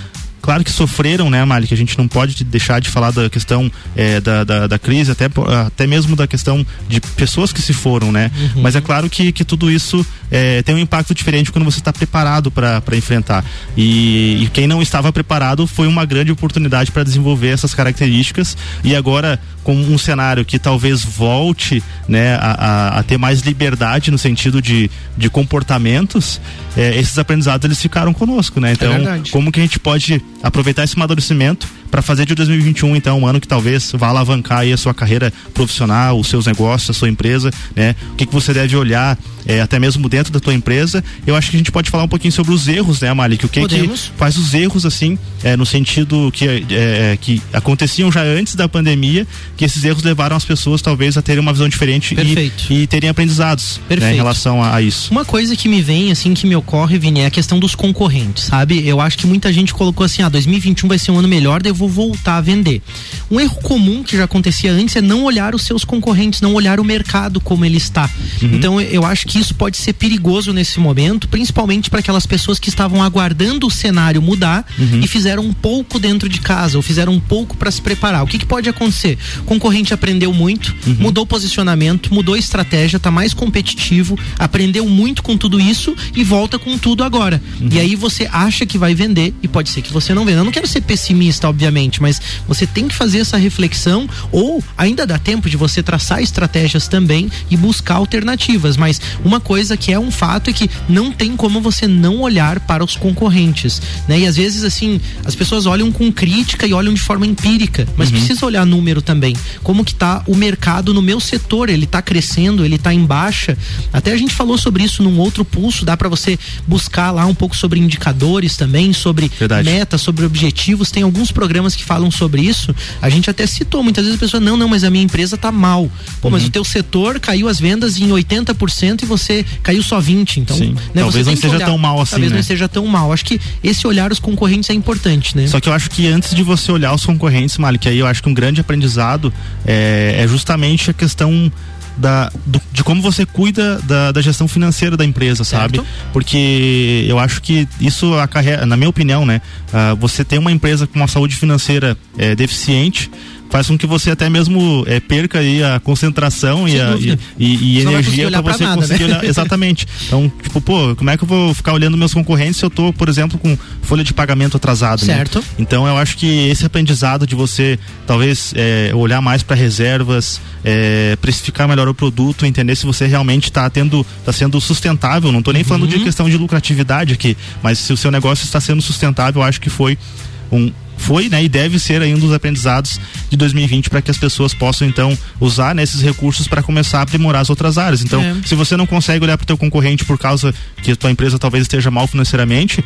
Claro que sofreram, né, Mali, que a gente não pode deixar de falar da questão é, da, da, da, crise, até, até mesmo da questão de pessoas que se foram, né? Uhum. Mas é claro que, que tudo isso é, tem um impacto diferente quando você está preparado para enfrentar. E, e, quem não estava preparado foi uma grande oportunidade para desenvolver essas características. E agora, com um cenário que talvez volte né, a, a, a ter mais liberdade no sentido de, de comportamentos, é, esses aprendizados eles ficaram conosco, né? Então, é como que a gente pode aproveitar esse amadurecimento para fazer de 2021 então um ano que talvez vá alavancar aí a sua carreira profissional, os seus negócios, a sua empresa, né? O que, que você deve olhar é, até mesmo dentro da tua empresa. Eu acho que a gente pode falar um pouquinho sobre os erros, né, Malik? O que Podemos. que faz os erros assim, é, no sentido que é, é, que aconteciam já antes da pandemia, que esses erros levaram as pessoas talvez a terem uma visão diferente e, e, terem aprendizados né, em relação a, a, isso. Uma coisa que me vem assim que me ocorre, Vini, é a questão dos concorrentes, sabe? Eu acho que muita gente colocou assim, ah, 2021 vai ser um ano melhor, daí voltar a vender. Um erro comum que já acontecia antes é não olhar os seus concorrentes, não olhar o mercado como ele está. Uhum. Então eu acho que isso pode ser perigoso nesse momento, principalmente para aquelas pessoas que estavam aguardando o cenário mudar uhum. e fizeram um pouco dentro de casa ou fizeram um pouco para se preparar. O que, que, pode acontecer? O concorrente aprendeu muito, uhum. mudou o posicionamento, mudou a estratégia, está mais competitivo, aprendeu muito com tudo isso e volta com tudo agora. Uhum. E aí você acha que vai vender e pode ser que você não venda. Eu não quero ser pessimista, obviamente, mas você tem que fazer essa reflexão ou ainda dá tempo de você traçar estratégias também e buscar alternativas. Mas uma coisa que é um fato é que não tem como você não olhar para os concorrentes, né? E às vezes assim, as pessoas olham com crítica e olham de forma empírica, mas uhum. precisa olhar número também. Como que tá o mercado no meu setor? Ele está crescendo, ele está em baixa? Até a gente falou sobre isso num outro pulso, dá para você buscar lá um pouco sobre indicadores também, sobre Verdade. metas, sobre objetivos. Tem alguns programas que falam sobre isso. A gente até citou muitas vezes a pessoa, não, não, mas a minha empresa tá mal. Pô, mas uhum. o teu setor caiu as vendas em 80% e você caiu só 20. Então, né, talvez não seja tão mal assim. Talvez né? não seja tão mal. Acho que esse olhar os concorrentes é importante, né? Só que eu acho que antes de você olhar os concorrentes, Malik, aí eu acho que um grande aprendizado é, é justamente a questão da, do, de como você cuida da, da, gestão financeira da empresa, sabe? Certo. Porque eu acho que isso acarreta, na minha opinião, né? Uh, você tem uma empresa com uma saúde financeira é, deficiente, faz com que você até mesmo é, perca aí a concentração e, a, e, e, e energia para você nada, conseguir né? olhar. Exatamente. Então, tipo, pô, como é que eu vou ficar olhando meus concorrentes se eu tô, por exemplo, com folha de pagamento atrasado? Né? Certo. Né? Então, eu acho que esse aprendizado de você talvez é, olhar mais para reservas, é, precificar melhor o produto, entender se você realmente está tendo, está sendo sustentável. Não estou nem falando de uhum. questão de lucratividade aqui, mas se o seu negócio está sendo sustentável, eu acho que foi um, foi né, e deve ser aí um dos aprendizados de 2020 para que as pessoas possam então usar nesses né, recursos para começar a aprimorar as outras áreas. Então, é. se você não consegue olhar para o teu concorrente por causa que a tua empresa talvez esteja mal financeiramente,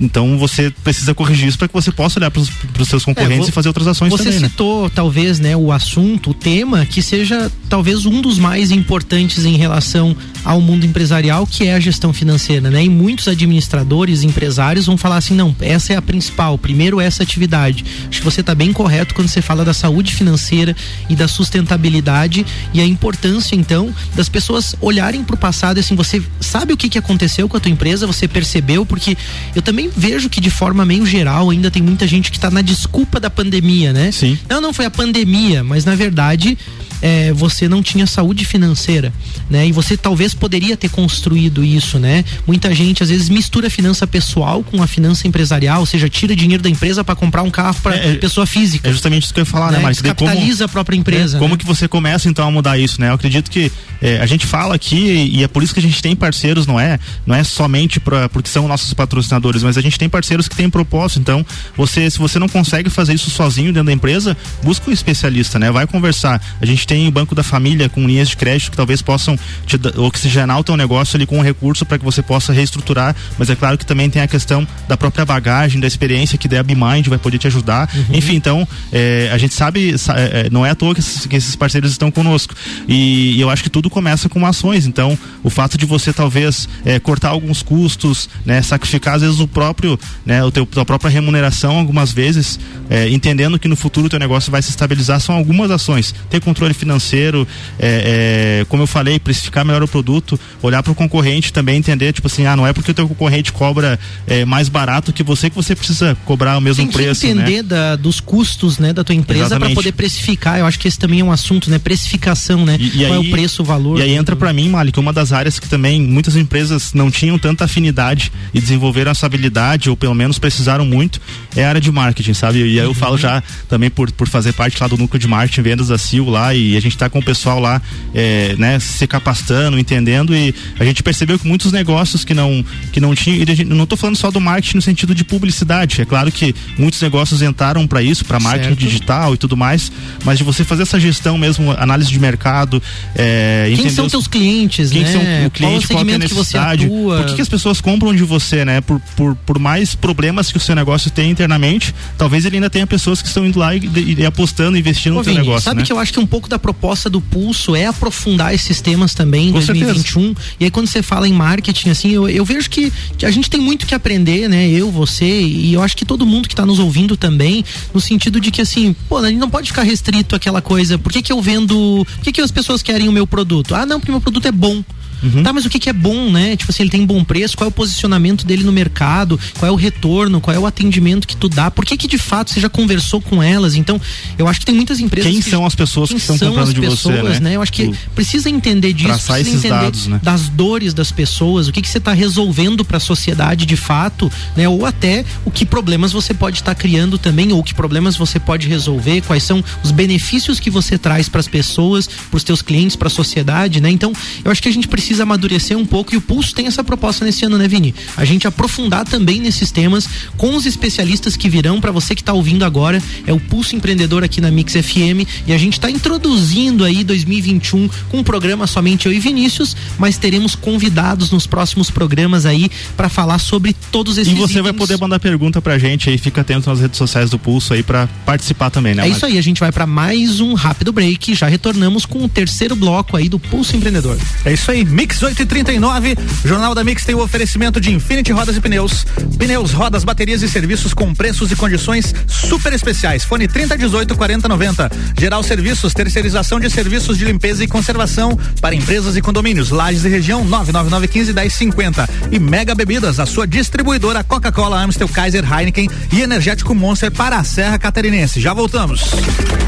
então você precisa corrigir isso para que você possa olhar para os seus concorrentes é, e fazer outras ações você também. Você né? citou né? talvez né, o assunto, o tema que seja talvez um dos mais importantes em relação ao mundo empresarial, que é a gestão financeira, né? E muitos administradores, empresários vão falar assim, não, essa é a principal, primeiro essa atividade. Acho que você está bem correto quando você fala da saúde financeira e da sustentabilidade e a importância então das pessoas olharem para o passado, assim, você sabe o que que aconteceu com a tua empresa, você percebeu porque eu também vejo que de forma meio geral ainda tem muita gente que está na desculpa da pandemia, né? Sim. Não, não foi a pandemia, mas na verdade é, você não tinha saúde financeira, né? E você talvez poderia ter construído isso, né? Muita gente às vezes mistura a finança pessoal com a finança empresarial, ou seja, tira dinheiro da empresa para comprar um carro para é, é, pessoa física. É justamente isso que eu ia falar, né? né? Mas capitaliza como, a própria empresa. Como né? que você começa então a mudar isso, né? Eu acredito que é, a gente fala aqui e é por isso que a gente tem parceiros, não é? Não é somente para porque são nossos patrocinadores, mas a gente tem parceiros que têm propósito. Então, você se você não consegue fazer isso sozinho dentro da empresa, busca um especialista, né? Vai conversar. A gente tem o Banco da Família com linhas de crédito que talvez possam te oxigenar o teu negócio ali com um recurso para que você possa reestruturar, mas é claro que também tem a questão da própria bagagem, da experiência que a BeMind vai poder te ajudar. Uhum. Enfim, então, é, a gente sabe, é, é, não é à toa que esses, que esses parceiros estão conosco. E, e, eu acho que tudo começa com ações. Então, o fato de você talvez é, cortar alguns custos, né, sacrificar às vezes o próprio, né, o teu, tua própria remuneração algumas vezes, é, entendendo que no futuro o teu negócio vai se estabilizar, são algumas ações. Ter controle financeiro é, é, como eu falei, precificar melhor o produto, olhar para o concorrente também, entender, tipo assim, ah, não é porque o teu concorrente cobra é, mais barato que você que você precisa cobrar o mesmo Tem preço. Tem que entender né? da, dos custos né, da tua empresa para poder precificar. Eu acho que esse também é um assunto, né? Precificação, né? E, e Qual aí, é o preço, o valor. E aí entra para mim, Malik, uma das áreas que também muitas empresas não tinham tanta afinidade e desenvolveram essa habilidade, ou pelo menos precisaram muito, é a área de marketing, sabe? E aí eu uhum. falo já também por, por fazer parte lá do núcleo de marketing, vendas da CIL lá, e a gente está com o pessoal lá, é, né, se capacitando, entendendo e a gente percebeu que muitos negócios que não que não tinham, e não estou falando só do marketing no sentido de publicidade, é claro que muitos negócios entraram para isso, para marketing certo. digital e tudo mais, mas de você fazer essa gestão mesmo, análise de mercado, é, quem são os, teus clientes, quem né? são o cliente, qual, qual é a necessidade, por que, que, as pessoas compram de você, né? Por, por, por mais problemas que o seu negócio tem internamente, talvez ele ainda tenha pessoas que estão indo lá e, e, e apostando, investindo Ô, no seu negócio. Sabe né? que eu acho que um pouco da proposta do Pulso é aprofundar esses temas também em 2021. Certeza. E aí quando você fala em marketing, assim, eu, eu vejo que, que, a gente tem muito que aprender, né? Eu, você e eu acho que todo mundo que está nos ouvindo também, no sentido de que assim, pô, a gente não pode ficar restrito àquela coisa, por que que eu vendo, por que que as pessoas querem o meu produto? Ah, não, porque meu produto é bom. Uhum. Tá, mas o que, que é bom, né? Tipo assim, ele tem bom preço, qual é o posicionamento dele no mercado, qual é o retorno, qual é o atendimento que tu dá, por que que de fato você já conversou com elas? Então, eu acho que tem muitas empresas. Quem que, são as pessoas que estão comprando de pessoas, você, né? né? Eu acho que precisa entender disso, Traçar precisa esses entender dados, né? das dores das pessoas, o que que você está resolvendo para a sociedade de fato, né? Ou até o que problemas você pode estar tá criando também, ou que problemas você pode resolver, quais são os benefícios que você traz para as pessoas, para os teus clientes, para a sociedade, né? Então, eu acho que a gente precisa amadurecer um pouco e o Pulso tem essa proposta nesse ano, né, Vini? A gente aprofundar também nesses temas com os especialistas que virão para você que está ouvindo agora. É o Pulso Empreendedor aqui na Mix FM e a gente está introduzindo aí 2021 com um programa somente eu e Vinícius, mas teremos convidados nos próximos programas aí para falar sobre todos esses E você itens. vai poder mandar pergunta pra gente aí, fica atento nas redes sociais do Pulso aí para participar também, né? É isso aí, a gente vai para mais um rápido break, já retornamos com o terceiro bloco aí do Pulso Empreendedor. É isso aí, Mix 839 nove. Jornal da Mix tem o oferecimento de Infinity Rodas e Pneus. Pneus, rodas, baterias e serviços com preços e condições super especiais. Fone 3018 4090. Geral Serviços, terceirização de serviços de limpeza e conservação para empresas e condomínios. Lages e região 99915 1050. E Mega Bebidas, a sua distribuidora Coca-Cola, Amstel, Kaiser, Heineken e Energético Monster para a Serra Catarinense. Já voltamos.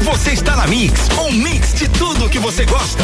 Você está na Mix, um mix de tudo que você gosta.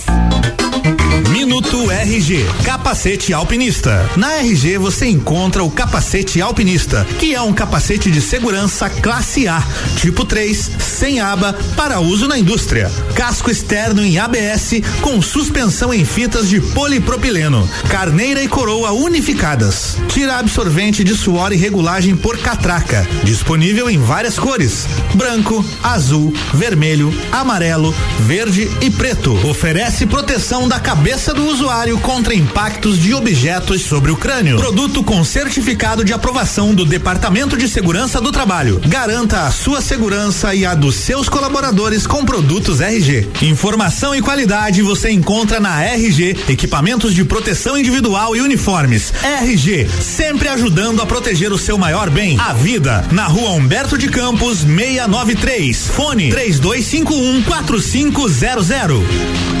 Minuto RG, capacete alpinista. Na RG você encontra o capacete alpinista, que é um capacete de segurança classe A, tipo 3, sem aba, para uso na indústria. Casco externo em ABS com suspensão em fitas de polipropileno, carneira e coroa unificadas. Tira absorvente de suor e regulagem por catraca. Disponível em várias cores: branco, azul, vermelho, amarelo, verde e preto. Oferece proteção da cabeça do usuário contra impactos de objetos sobre o crânio. Produto com certificado de aprovação do Departamento de Segurança do Trabalho. Garanta a sua segurança e a dos seus colaboradores com produtos RG. Informação e qualidade você encontra na RG, equipamentos de proteção individual e uniformes. RG, sempre ajudando a proteger o seu maior bem, a vida. Na rua Humberto de Campos, 693. Fone 3251 4500.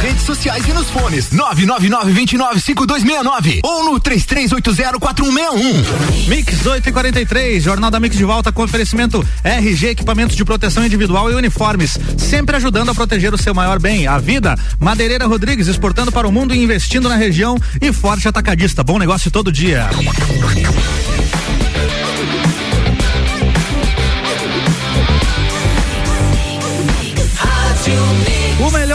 redes sociais e nos fones. 999-295269 ou no 33804161. Mix 8 e 43, Jornal da Mix de volta com oferecimento RG Equipamentos de Proteção Individual e Uniformes. Sempre ajudando a proteger o seu maior bem, a vida. Madeireira Rodrigues, exportando para o mundo e investindo na região. E Forte Atacadista, bom negócio todo dia.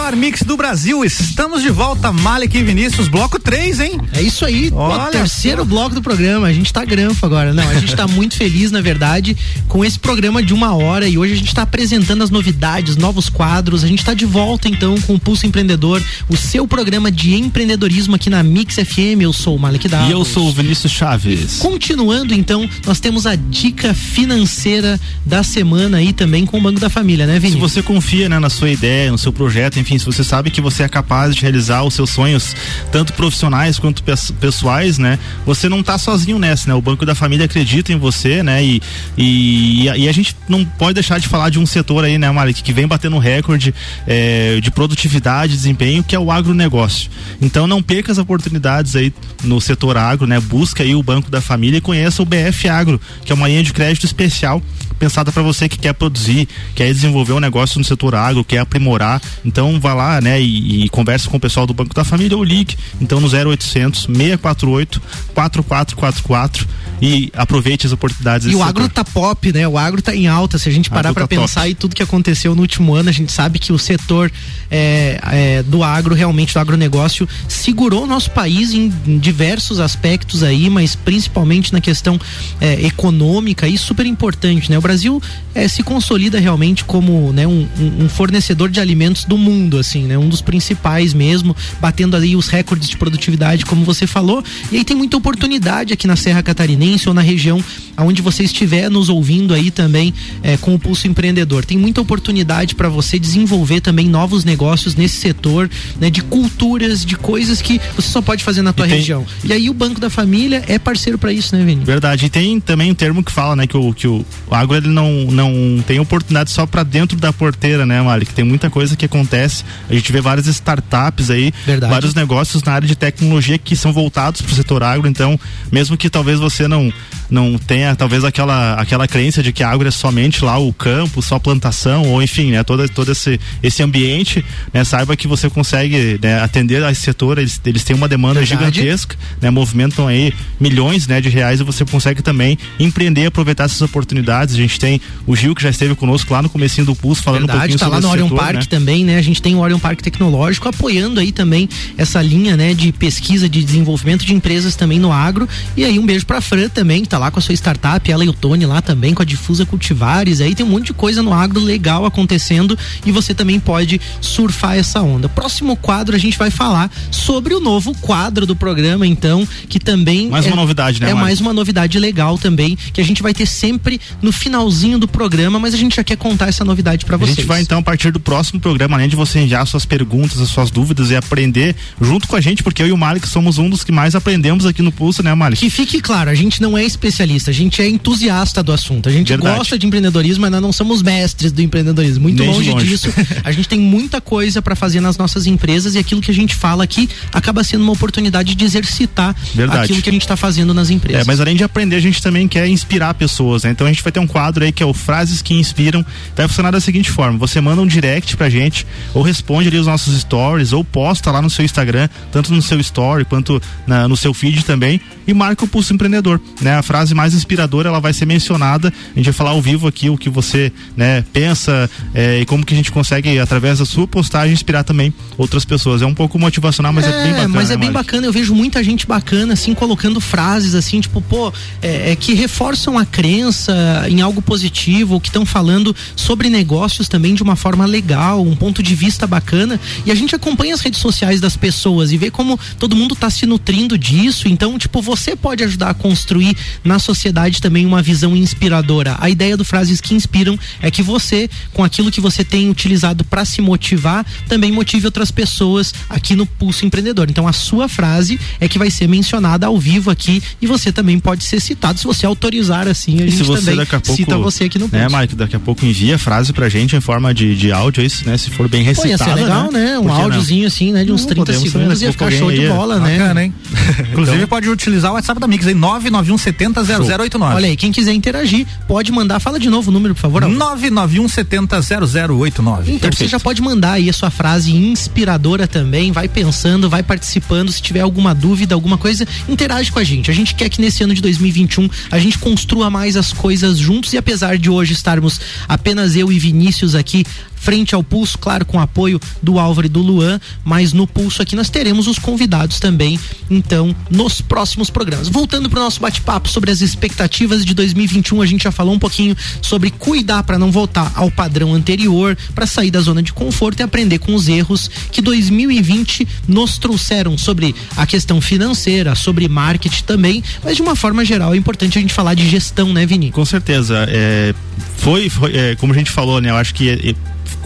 Melhor mix do Brasil. Estamos de volta, Malek e Vinícius, bloco 3, hein? É isso aí, Olha o terceiro bloco do programa. A gente tá granfo agora. Não, a gente tá muito feliz, na verdade, com esse programa de uma hora e hoje a gente tá apresentando as novidades, novos quadros. A gente tá de volta então com o Pulso Empreendedor, o seu programa de empreendedorismo aqui na Mix FM. Eu sou o Malek Davos. E eu sou o Vinícius Chaves. Continuando então, nós temos a dica financeira da semana aí também com o Banco da Família, né, Se Vinícius? você confia né, na sua ideia, no seu projeto, enfim, se você sabe que você é capaz de realizar os seus sonhos, tanto profissionais quanto pes- pessoais, né? Você não tá sozinho nessa, né? O Banco da Família acredita em você, né? E, e, e a gente não pode deixar de falar de um setor aí, né, Malik, que vem batendo recorde eh, de produtividade, desempenho, que é o agronegócio. Então não perca as oportunidades aí no setor agro, né? Busca aí o Banco da Família e conheça o BF Agro, que é uma linha de crédito especial pensada para você que quer produzir, quer desenvolver um negócio no setor agro, quer aprimorar. Então vá lá, né, e, e converse com o pessoal do Banco da Família ou ligue, então no 0800 648 4444 e aproveite as oportunidades E o agro setor. tá pop, né? O agro tá em alta. Se a gente parar pra tá pensar top. em tudo que aconteceu no último ano, a gente sabe que o setor é, é, do agro, realmente, do agronegócio, segurou o nosso país em, em diversos aspectos aí, mas principalmente na questão é, econômica e super importante, né? O Brasil é, se consolida realmente como né, um, um- fornecedor de alimentos do mundo, assim, né? Um dos principais mesmo, batendo aí os recordes de produtividade, como você falou. E aí tem muita oportunidade aqui na Serra Catarinense ou na região aonde você estiver nos ouvindo aí também é, com o Pulso Empreendedor. Tem muita oportunidade para você desenvolver também novos negócios nesse setor, né? De culturas, de coisas que você só pode fazer na tua tem- região. E aí o Banco da Família é parceiro para isso, né, Vini? Verdade. E tem também um termo que fala, né, que o, que o agro ele não, não tem oportunidade só para dentro da porteira, né, Malik? Tem muita coisa que acontece. A gente vê várias startups aí, Verdade. vários negócios na área de tecnologia que são voltados para o setor agro. Então, mesmo que talvez você não não tenha talvez aquela aquela crença de que a agro é somente lá o campo, só plantação ou enfim, né, todo todo esse esse ambiente, né, saiba que você consegue né, atender a esse setor, eles, eles têm uma demanda Verdade. gigantesca, né, movimentam aí milhões, né, de reais e você consegue também empreender, aproveitar essas oportunidades. A gente tem o Gil que já esteve conosco lá no comecinho do Pulso falando Verdade, um pouquinho tá sobre lá no Orion setor, Park né? também, né? A gente tem o Orion Park Tecnológico apoiando aí também essa linha, né, de pesquisa, de desenvolvimento de empresas também no agro. E aí um beijo pra Fran também, que tá lá com a sua startup, ela e o Tony lá também com a Difusa Cultivares. Aí tem um monte de coisa no agro legal acontecendo e você também pode surfar essa onda. Próximo quadro a gente vai falar sobre o novo quadro do programa, então, que também Mais é, uma novidade, né, É Mário? mais uma novidade legal também, que a gente vai ter sempre no finalzinho do programa, mas a gente já quer contar essa novidade pra A vocês. gente vai então, a partir do próximo programa, além de você enviar suas perguntas, as suas dúvidas e aprender junto com a gente, porque eu e o Malik somos um dos que mais aprendemos aqui no Pulso, né, Malik? Que fique claro, a gente não é especialista, a gente é entusiasta do assunto. A gente Verdade. gosta de empreendedorismo, mas nós não somos mestres do empreendedorismo. Muito longe, longe. disso. A gente tem muita coisa para fazer nas nossas empresas e aquilo que a gente fala aqui acaba sendo uma oportunidade de exercitar Verdade. aquilo que a gente está fazendo nas empresas. É, mas além de aprender, a gente também quer inspirar pessoas, né? Então a gente vai ter um quadro aí que é o Frases que Inspiram. Vai funcionar da seguinte forma: você manda um direct pra gente, ou responde ali os nossos stories, ou posta lá no seu Instagram, tanto no seu story quanto na- no seu feed também, e marca o Pulso Empreendedor. Né? A frase mais inspiradora ela vai ser mencionada. A gente vai falar ao vivo aqui o que você né, pensa é, e como que a gente consegue, através da sua postagem, inspirar também outras pessoas. É um pouco motivacional, mas é, bem bacana. mas é né, bem bacana. Eu vejo muita gente bacana, assim, colocando frases, assim, tipo, pô, é, é que reforçam a crença em algo positivo, que estão falando sobre negócios também de uma forma legal, um ponto de vista bacana. E a gente acompanha as redes sociais das pessoas e vê como todo mundo tá se nutrindo disso. Então, tipo, você pode ajudar a construir na sociedade também uma visão inspiradora. A ideia do Frases que Inspiram é que você, com aquilo que você tem utilizado para se motivar, também motive outras pessoas aqui no Pulso Empreendedor. Então, a sua frase é que vai ser mencionada ao vivo aqui e você também pode ser citado se você autorizar assim. A E gente se você também daqui a pouco, cita você aqui no né, Pulso. Mike, daqui a pouco envia a frase pra gente em forma de, de áudio, é isso, né? Se for bem Pô, recitada, ia ser legal, né? Um Por que não? áudiozinho assim, né? De uns Não, 30 podemos segundos ia a ficar show de aí, bola, né? Bacana, hein? Inclusive Então- pode utilizar o WhatsApp da Mix aí, 991700089. Olha aí, quem quiser interagir, pode mandar. Fala de novo o número, por favor. Álvaro. 991700089. Então você já pode mandar aí a sua frase inspiradora também, vai pensando, vai participando, se tiver alguma dúvida, alguma coisa, interage com a gente. A gente quer que nesse ano de 2021 a gente construa mais as coisas juntos e apesar de hoje estarmos apenas eu e Vinícius aqui frente ao pulso, claro, com apoio do Álvaro e do Luan, mas no pulso aqui nós teremos os convidados também, então, nos próximos programas. Voltando para o nosso bate-papo sobre as expectativas de 2021, a gente já falou um pouquinho sobre cuidar para não voltar ao padrão anterior, para sair da zona de conforto e aprender com os erros que 2020 nos trouxeram sobre a questão financeira, sobre marketing também, mas de uma forma geral é importante a gente falar de gestão, né, Vini? Com certeza. É, foi, foi é, como a gente falou, né? Eu acho que é,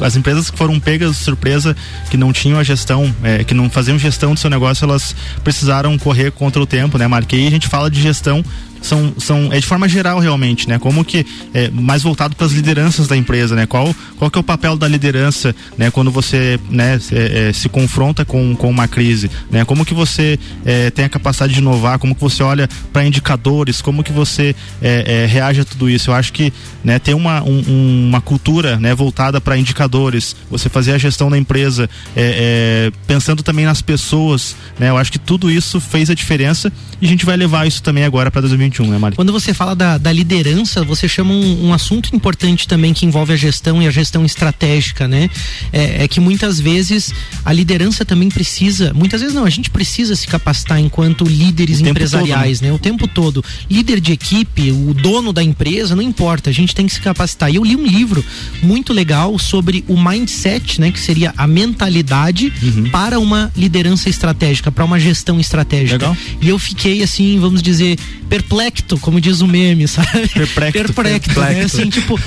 as empresas que foram pegas de surpresa, que não tinham a gestão, é, que não faziam gestão do seu negócio, elas precisaram correr contra o tempo, né, Marque? E a gente fala de gestão são, são é de forma geral realmente, né? Como que é mais voltado para as lideranças da empresa, né? Qual qual que é o papel da liderança, né? Quando você né é, é, se confronta com, com uma crise, né? Como que você é, tem a capacidade de inovar? Como que você olha para indicadores? Como que você é, é, reage a tudo isso? Eu acho que né ter uma um, uma cultura né voltada para indicadores, você fazer a gestão da empresa pensando também nas pessoas, né? Eu acho que tudo isso fez a diferença e a gente vai levar isso também agora para 2021. né, Mari? Quando você fala da, da liderança, você chama um, um, assunto importante também que envolve a gestão e a gestão estratégica, né? É, é, que muitas vezes a liderança também precisa, muitas vezes não, a gente precisa se capacitar enquanto líderes empresariais, todo, né? né? O tempo todo. Líder de equipe, o dono da empresa, não importa, a gente tem que se capacitar. E eu li um livro muito legal sobre o mindset, né? Que seria a mentalidade uhum. para uma liderança estratégica, para uma gestão estratégica. Legal. E eu fiquei assim, vamos dizer, perplexo, como diz o meme, sabe? Perplexo. Perplexo, né? Assim, tipo,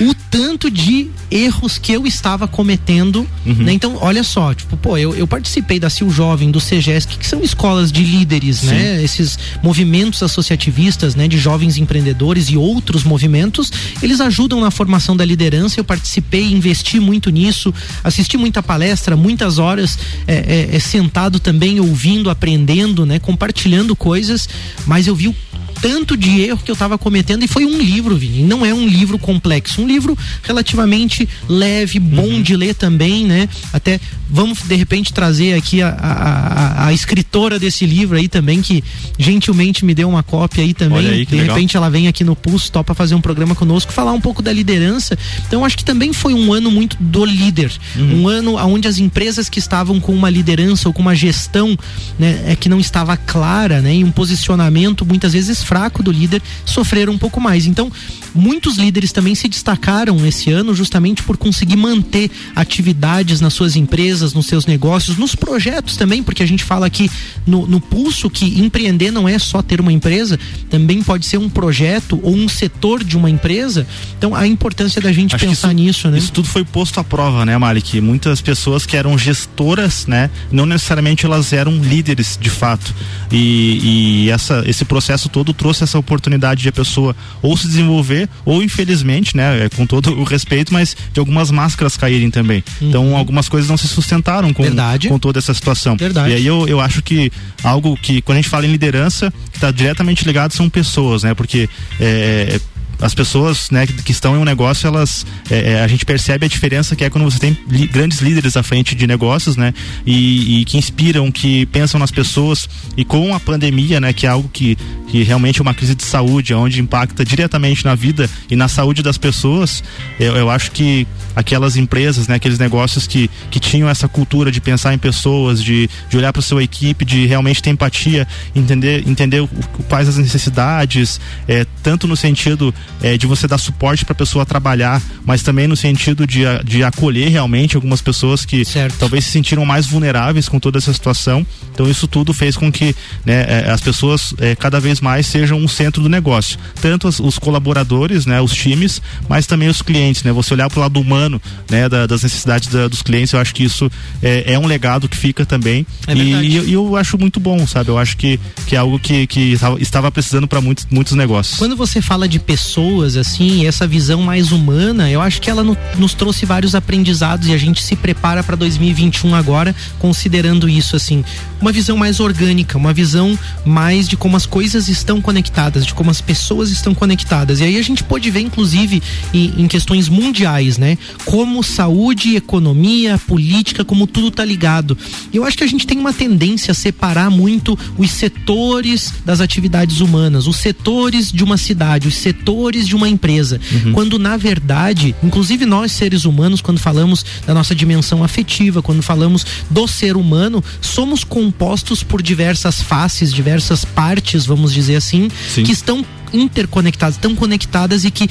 o tanto de erros que eu estava cometendo, uhum. né? Então, olha só, tipo, pô, eu, eu participei da CIL Jovem, do CEGESC, que são escolas de líderes, Sim. né? Esses movimentos associativistas, né? De jovens empreendedores e outros movimentos, eles ajudam na formação da liderança, eu participei, investi muito nisso, assisti muita palestra, muitas horas é, é, é, sentado também, ouvindo, aprendendo, né? Compartilhando coisas, mas eu vi o tanto de erro que eu estava cometendo e foi um livro, Vini. Não é um livro complexo, um livro relativamente leve, bom uhum. de ler também, né? Até vamos de repente trazer aqui a, a, a, a, escritora desse livro aí também, que gentilmente me deu uma cópia aí também. Aí, de legal. repente ela vem aqui no Pulso, topa fazer um programa conosco, falar um pouco da liderança. Então acho que também foi um ano muito do líder. Uhum. Um ano onde as empresas que estavam com uma liderança ou com uma gestão né, é que não estava clara, né? E um posicionamento muitas vezes fraco do líder sofreram um pouco mais. Então, muitos líderes também se destacaram esse ano justamente por conseguir manter atividades nas suas empresas, nos seus negócios, nos projetos também, porque a gente fala aqui no, no pulso que empreender não é só ter uma empresa, também pode ser um projeto ou um setor de uma empresa. Então, a importância da gente Acho pensar isso, nisso, né? Isso tudo foi posto à prova, né, Malik? Muitas pessoas que eram gestoras, né, não necessariamente elas eram líderes de fato. E, e essa, esse processo todo trouxe essa oportunidade de a pessoa ou se desenvolver ou infelizmente, né, é, com todo o respeito, mas de algumas máscaras caírem também. Uhum. Então algumas coisas não se sustentaram com, com toda essa situação. Verdade. E aí eu, eu acho que algo que quando a gente fala em liderança está diretamente ligado são pessoas, né? Porque é, as pessoas né, que, estão em um negócio, elas é, é, a gente percebe a diferença que é quando você tem li, grandes líderes à frente de negócios, né? E, e, que inspiram, que pensam nas pessoas e com a pandemia, né? Que é algo que, que realmente é uma crise de saúde, onde impacta diretamente na vida e na saúde das pessoas. Eu, eu acho que aquelas empresas, né? Aqueles negócios que, que tinham essa cultura de pensar em pessoas, de, de olhar para sua equipe, de realmente ter empatia, entender entender quais as necessidades, é, tanto no sentido é, de você dar suporte para a pessoa trabalhar, mas também no sentido de, de acolher realmente algumas pessoas que certo. talvez se sentiram mais vulneráveis com toda essa situação. Então isso tudo fez com que né, é, as pessoas é, cada vez mais sejam um centro do negócio, tanto os, os, colaboradores, né, os times, mas também os clientes, né? Você olhar para o lado humano, né, da, das necessidades da, dos clientes, eu acho que isso é, é um legado que fica também é e, e, eu acho muito bom, sabe? Eu acho que, que é algo que, que estava precisando para muitos, muitos negócios. Quando você fala de pessoas pessoas, assim, essa visão mais humana, eu acho que ela no, nos trouxe vários aprendizados e a gente se prepara para 2021 agora, considerando isso, assim, uma visão mais orgânica, uma visão mais de como as coisas estão conectadas, de como as pessoas estão conectadas. E aí a gente pode ver, inclusive, em, em questões mundiais, né? Como saúde, economia, política, como tudo tá ligado. E eu acho que a gente tem uma tendência a separar muito os setores das atividades humanas, os setores de uma cidade, os setores setores de uma empresa. Uhum. Quando na verdade, inclusive nós seres humanos, quando falamos da nossa dimensão afetiva, quando falamos do ser humano, somos compostos por diversas faces, diversas partes, vamos dizer assim, Sim. que estão interconectadas, tão conectadas e que,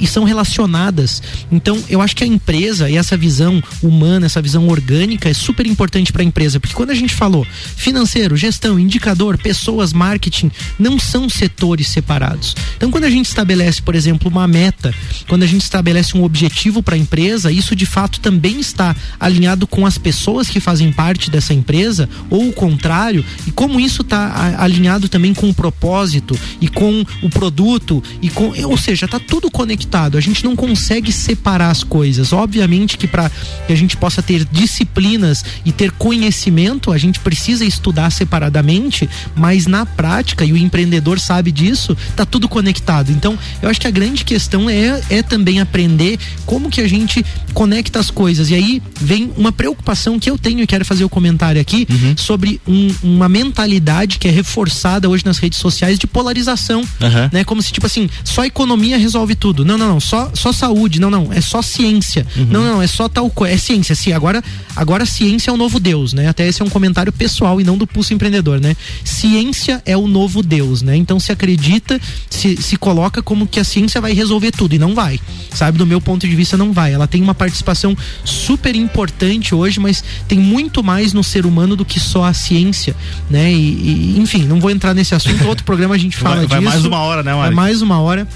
e são relacionadas. Então, eu acho que a empresa e essa visão humana, essa visão orgânica é super importante para a empresa, porque quando a gente falou financeiro, gestão, indicador, pessoas, marketing, não são setores separados. Então, quando a gente estabelece, por exemplo, uma meta, quando a gente estabelece um objetivo para a empresa, isso de fato também está alinhado com as pessoas que fazem parte dessa empresa ou o contrário, e como isso está alinhado também com o propósito e com o produto e com, ou seja, tá tudo conectado. A gente não consegue separar as coisas. Obviamente que para que a gente possa ter disciplinas e ter conhecimento, a gente precisa estudar separadamente, mas na prática e o empreendedor sabe disso, tá tudo conectado. Então, eu acho que a grande questão é é também aprender como que a gente conecta as coisas. E aí vem uma preocupação que eu tenho e quero fazer o um comentário aqui uhum. sobre um, uma mentalidade que é reforçada hoje nas redes sociais de polarização. Uhum uhum. né? Como se tipo assim, só economia resolve tudo. Não, não, não, só, só saúde. Não, não, é só ciência. Uhum. Não, não, é só tal coisa. É ciência, sim. Agora, agora ciência é o novo Deus, né? Até esse é um comentário pessoal e não do pulso empreendedor, né? Ciência é o novo Deus, né? Então se acredita, se, se coloca como que a ciência vai resolver tudo e não vai. Sabe, do meu ponto de vista não vai. Ela tem uma participação super importante hoje, mas tem muito mais no ser humano do que só a ciência, né? E, e enfim, não vou entrar nesse assunto. Outro programa a gente fala vai, disso. Vai mais uma hora, né, Mari? É mais uma hora.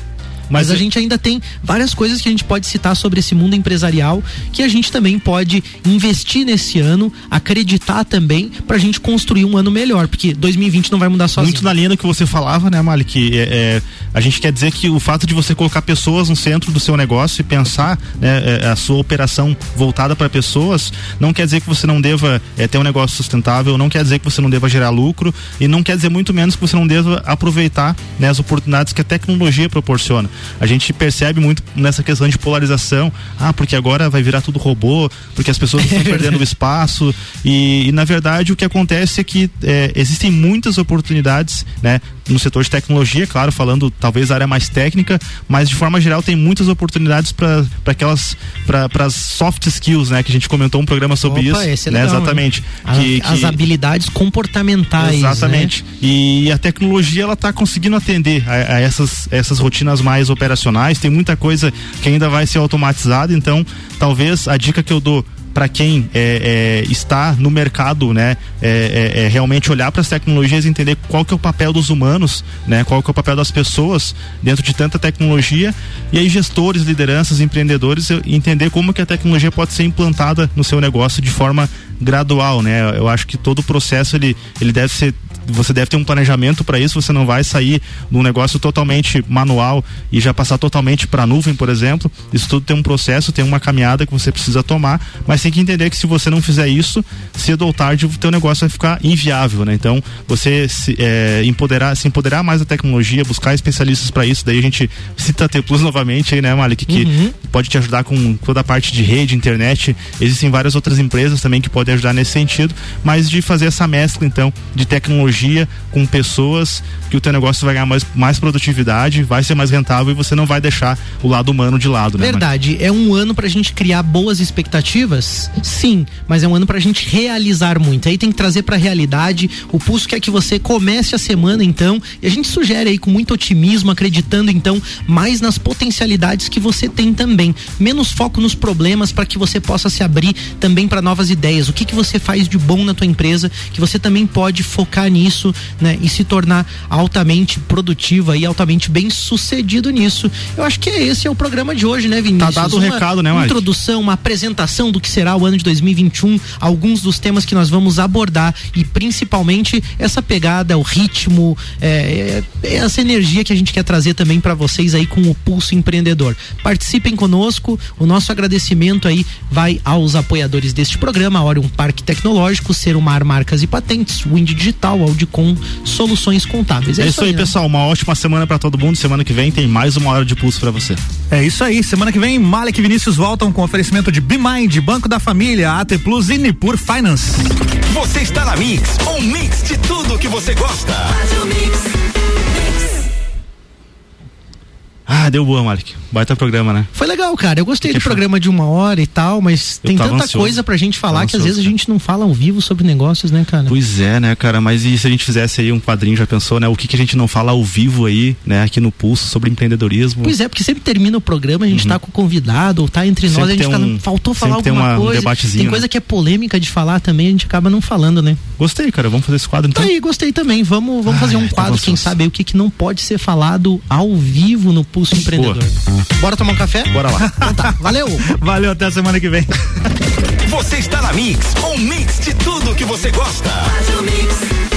Mas, a gente ainda tem várias coisas que a gente pode citar sobre esse mundo empresarial que a gente também pode investir nesse ano, acreditar também pra gente construir um ano melhor, porque 2020 não vai mudar sozinho. Muito na linha do que você falava, né, Malik? É, é, a gente quer dizer que o fato de você colocar pessoas no centro do seu negócio e pensar né, é, a sua operação voltada para pessoas, não quer dizer que você não deva é, ter um negócio sustentável, não quer dizer que você não deva gerar lucro e não quer dizer muito menos que você não deva aproveitar né, as oportunidades que a tecnologia proporciona. A gente percebe muito nessa questão de polarização, ah, porque agora vai virar tudo robô, porque as pessoas estão perdendo o espaço e, e, na verdade o que acontece é que é, existem muitas oportunidades, né, no setor de tecnologia, claro, falando talvez a área mais técnica, mas de forma geral tem muitas oportunidades para aquelas para as soft skills, né, que a gente comentou um programa sobre Opa, isso, é né, legal, exatamente, que, as que, habilidades comportamentais, exatamente. Né? E a tecnologia ela está conseguindo atender a, a essas essas rotinas mais operacionais. Tem muita coisa que ainda vai ser automatizada, então talvez a dica que eu dou para quem é, é, está no mercado, né, é, é, é realmente olhar para as tecnologias e entender qual que é o papel dos humanos, né, qual que é o papel das pessoas dentro de tanta tecnologia e aí gestores, lideranças, empreendedores entender como que a tecnologia pode ser implantada no seu negócio de forma gradual, né? Eu acho que todo o processo ele, ele deve ser você deve ter um planejamento para isso, você não vai sair num negócio totalmente manual e já passar totalmente para a nuvem, por exemplo. Isso tudo tem um processo, tem uma caminhada que você precisa tomar, mas tem que entender que se você não fizer isso, cedo ou tarde o teu negócio vai ficar inviável, né? Então, você se, é, empoderar, se empoderar mais da tecnologia, buscar especialistas para isso, daí a gente cita a T Plus novamente aí, né, Malik, que uhum. pode te ajudar com toda a parte de rede, internet. Existem várias outras empresas também que podem ajudar nesse sentido, mas de fazer essa mescla então de tecnologia tecnologia, com pessoas, que o teu negócio vai ganhar mais, mais produtividade, vai ser mais rentável e você não vai deixar o lado humano de lado, né? Verdade. É um ano pra gente criar boas expectativas? Sim, mas é um ano pra gente realizar muito. Aí tem que trazer pra realidade. O Pulso quer que você comece a semana, então, e a gente sugere aí com muito otimismo, acreditando, então, mais nas potencialidades que você tem também. Menos foco nos problemas para que você possa se abrir também para novas ideias. O que, que você faz de bom na tua empresa que você também pode focar nisso nisso, né? E se tornar altamente produtiva e altamente bem sucedido nisso. Eu acho que é esse é o programa de hoje, né, Vinícius? Tá dado o recado, né, Uma introdução, uma apresentação do que será o ano de 2021, alguns dos temas que nós vamos abordar e principalmente essa pegada, o ritmo, é, é, essa energia que a gente quer trazer também para vocês aí com o Pulso Empreendedor. Participem conosco, o nosso agradecimento aí vai aos apoiadores deste programa, Orion Parque Tecnológico, Ser Mar Marcas e Patentes, Wind Digital, com Soluções Contábeis. É, é isso aí, aí né? pessoal. Uma ótima semana para todo mundo. Semana que vem tem mais uma hora de pulso para você. É isso aí. Semana que vem, Malek e Vinícius voltam com oferecimento de BeMind, Banco da Família, AT Plus e Nipur Finance. Você está na Mix, um mix de tudo que você gosta. Ah, deu boa, Malik. Baita programa, né? Foi legal, cara. Eu gostei do programa de uma hora e tal, mas eu tem tanta ansioso. coisa pra gente falar que às vezes a gente não fala ao vivo sobre negócios, né, cara? Pois é, né, cara? Mas e se a gente fizesse aí um quadrinho, já pensou, né? O que, que a gente não fala ao vivo aí, né, aqui no Pulso sobre empreendedorismo? Pois é, porque sempre termina o programa, a gente uhum. tá com o convidado, ou tá entre nós, sempre a gente um, faltou falar alguma uma, coisa. Um debatezinho, tem coisa né? que é polêmica de falar também, a gente acaba não falando, né? Gostei, cara. Vamos fazer esse quadro então. Tá aí, gostei também. Vamos, vamos fazer um quadro, quem sabe aí, o que, que não pode ser falado ao vivo no Pulso Empreendedor. Boa. Bora tomar um café? Bora lá. Então tá, valeu. valeu, até a semana que vem. Você está na Mix, um mix de tudo que você gosta. Faz o mix.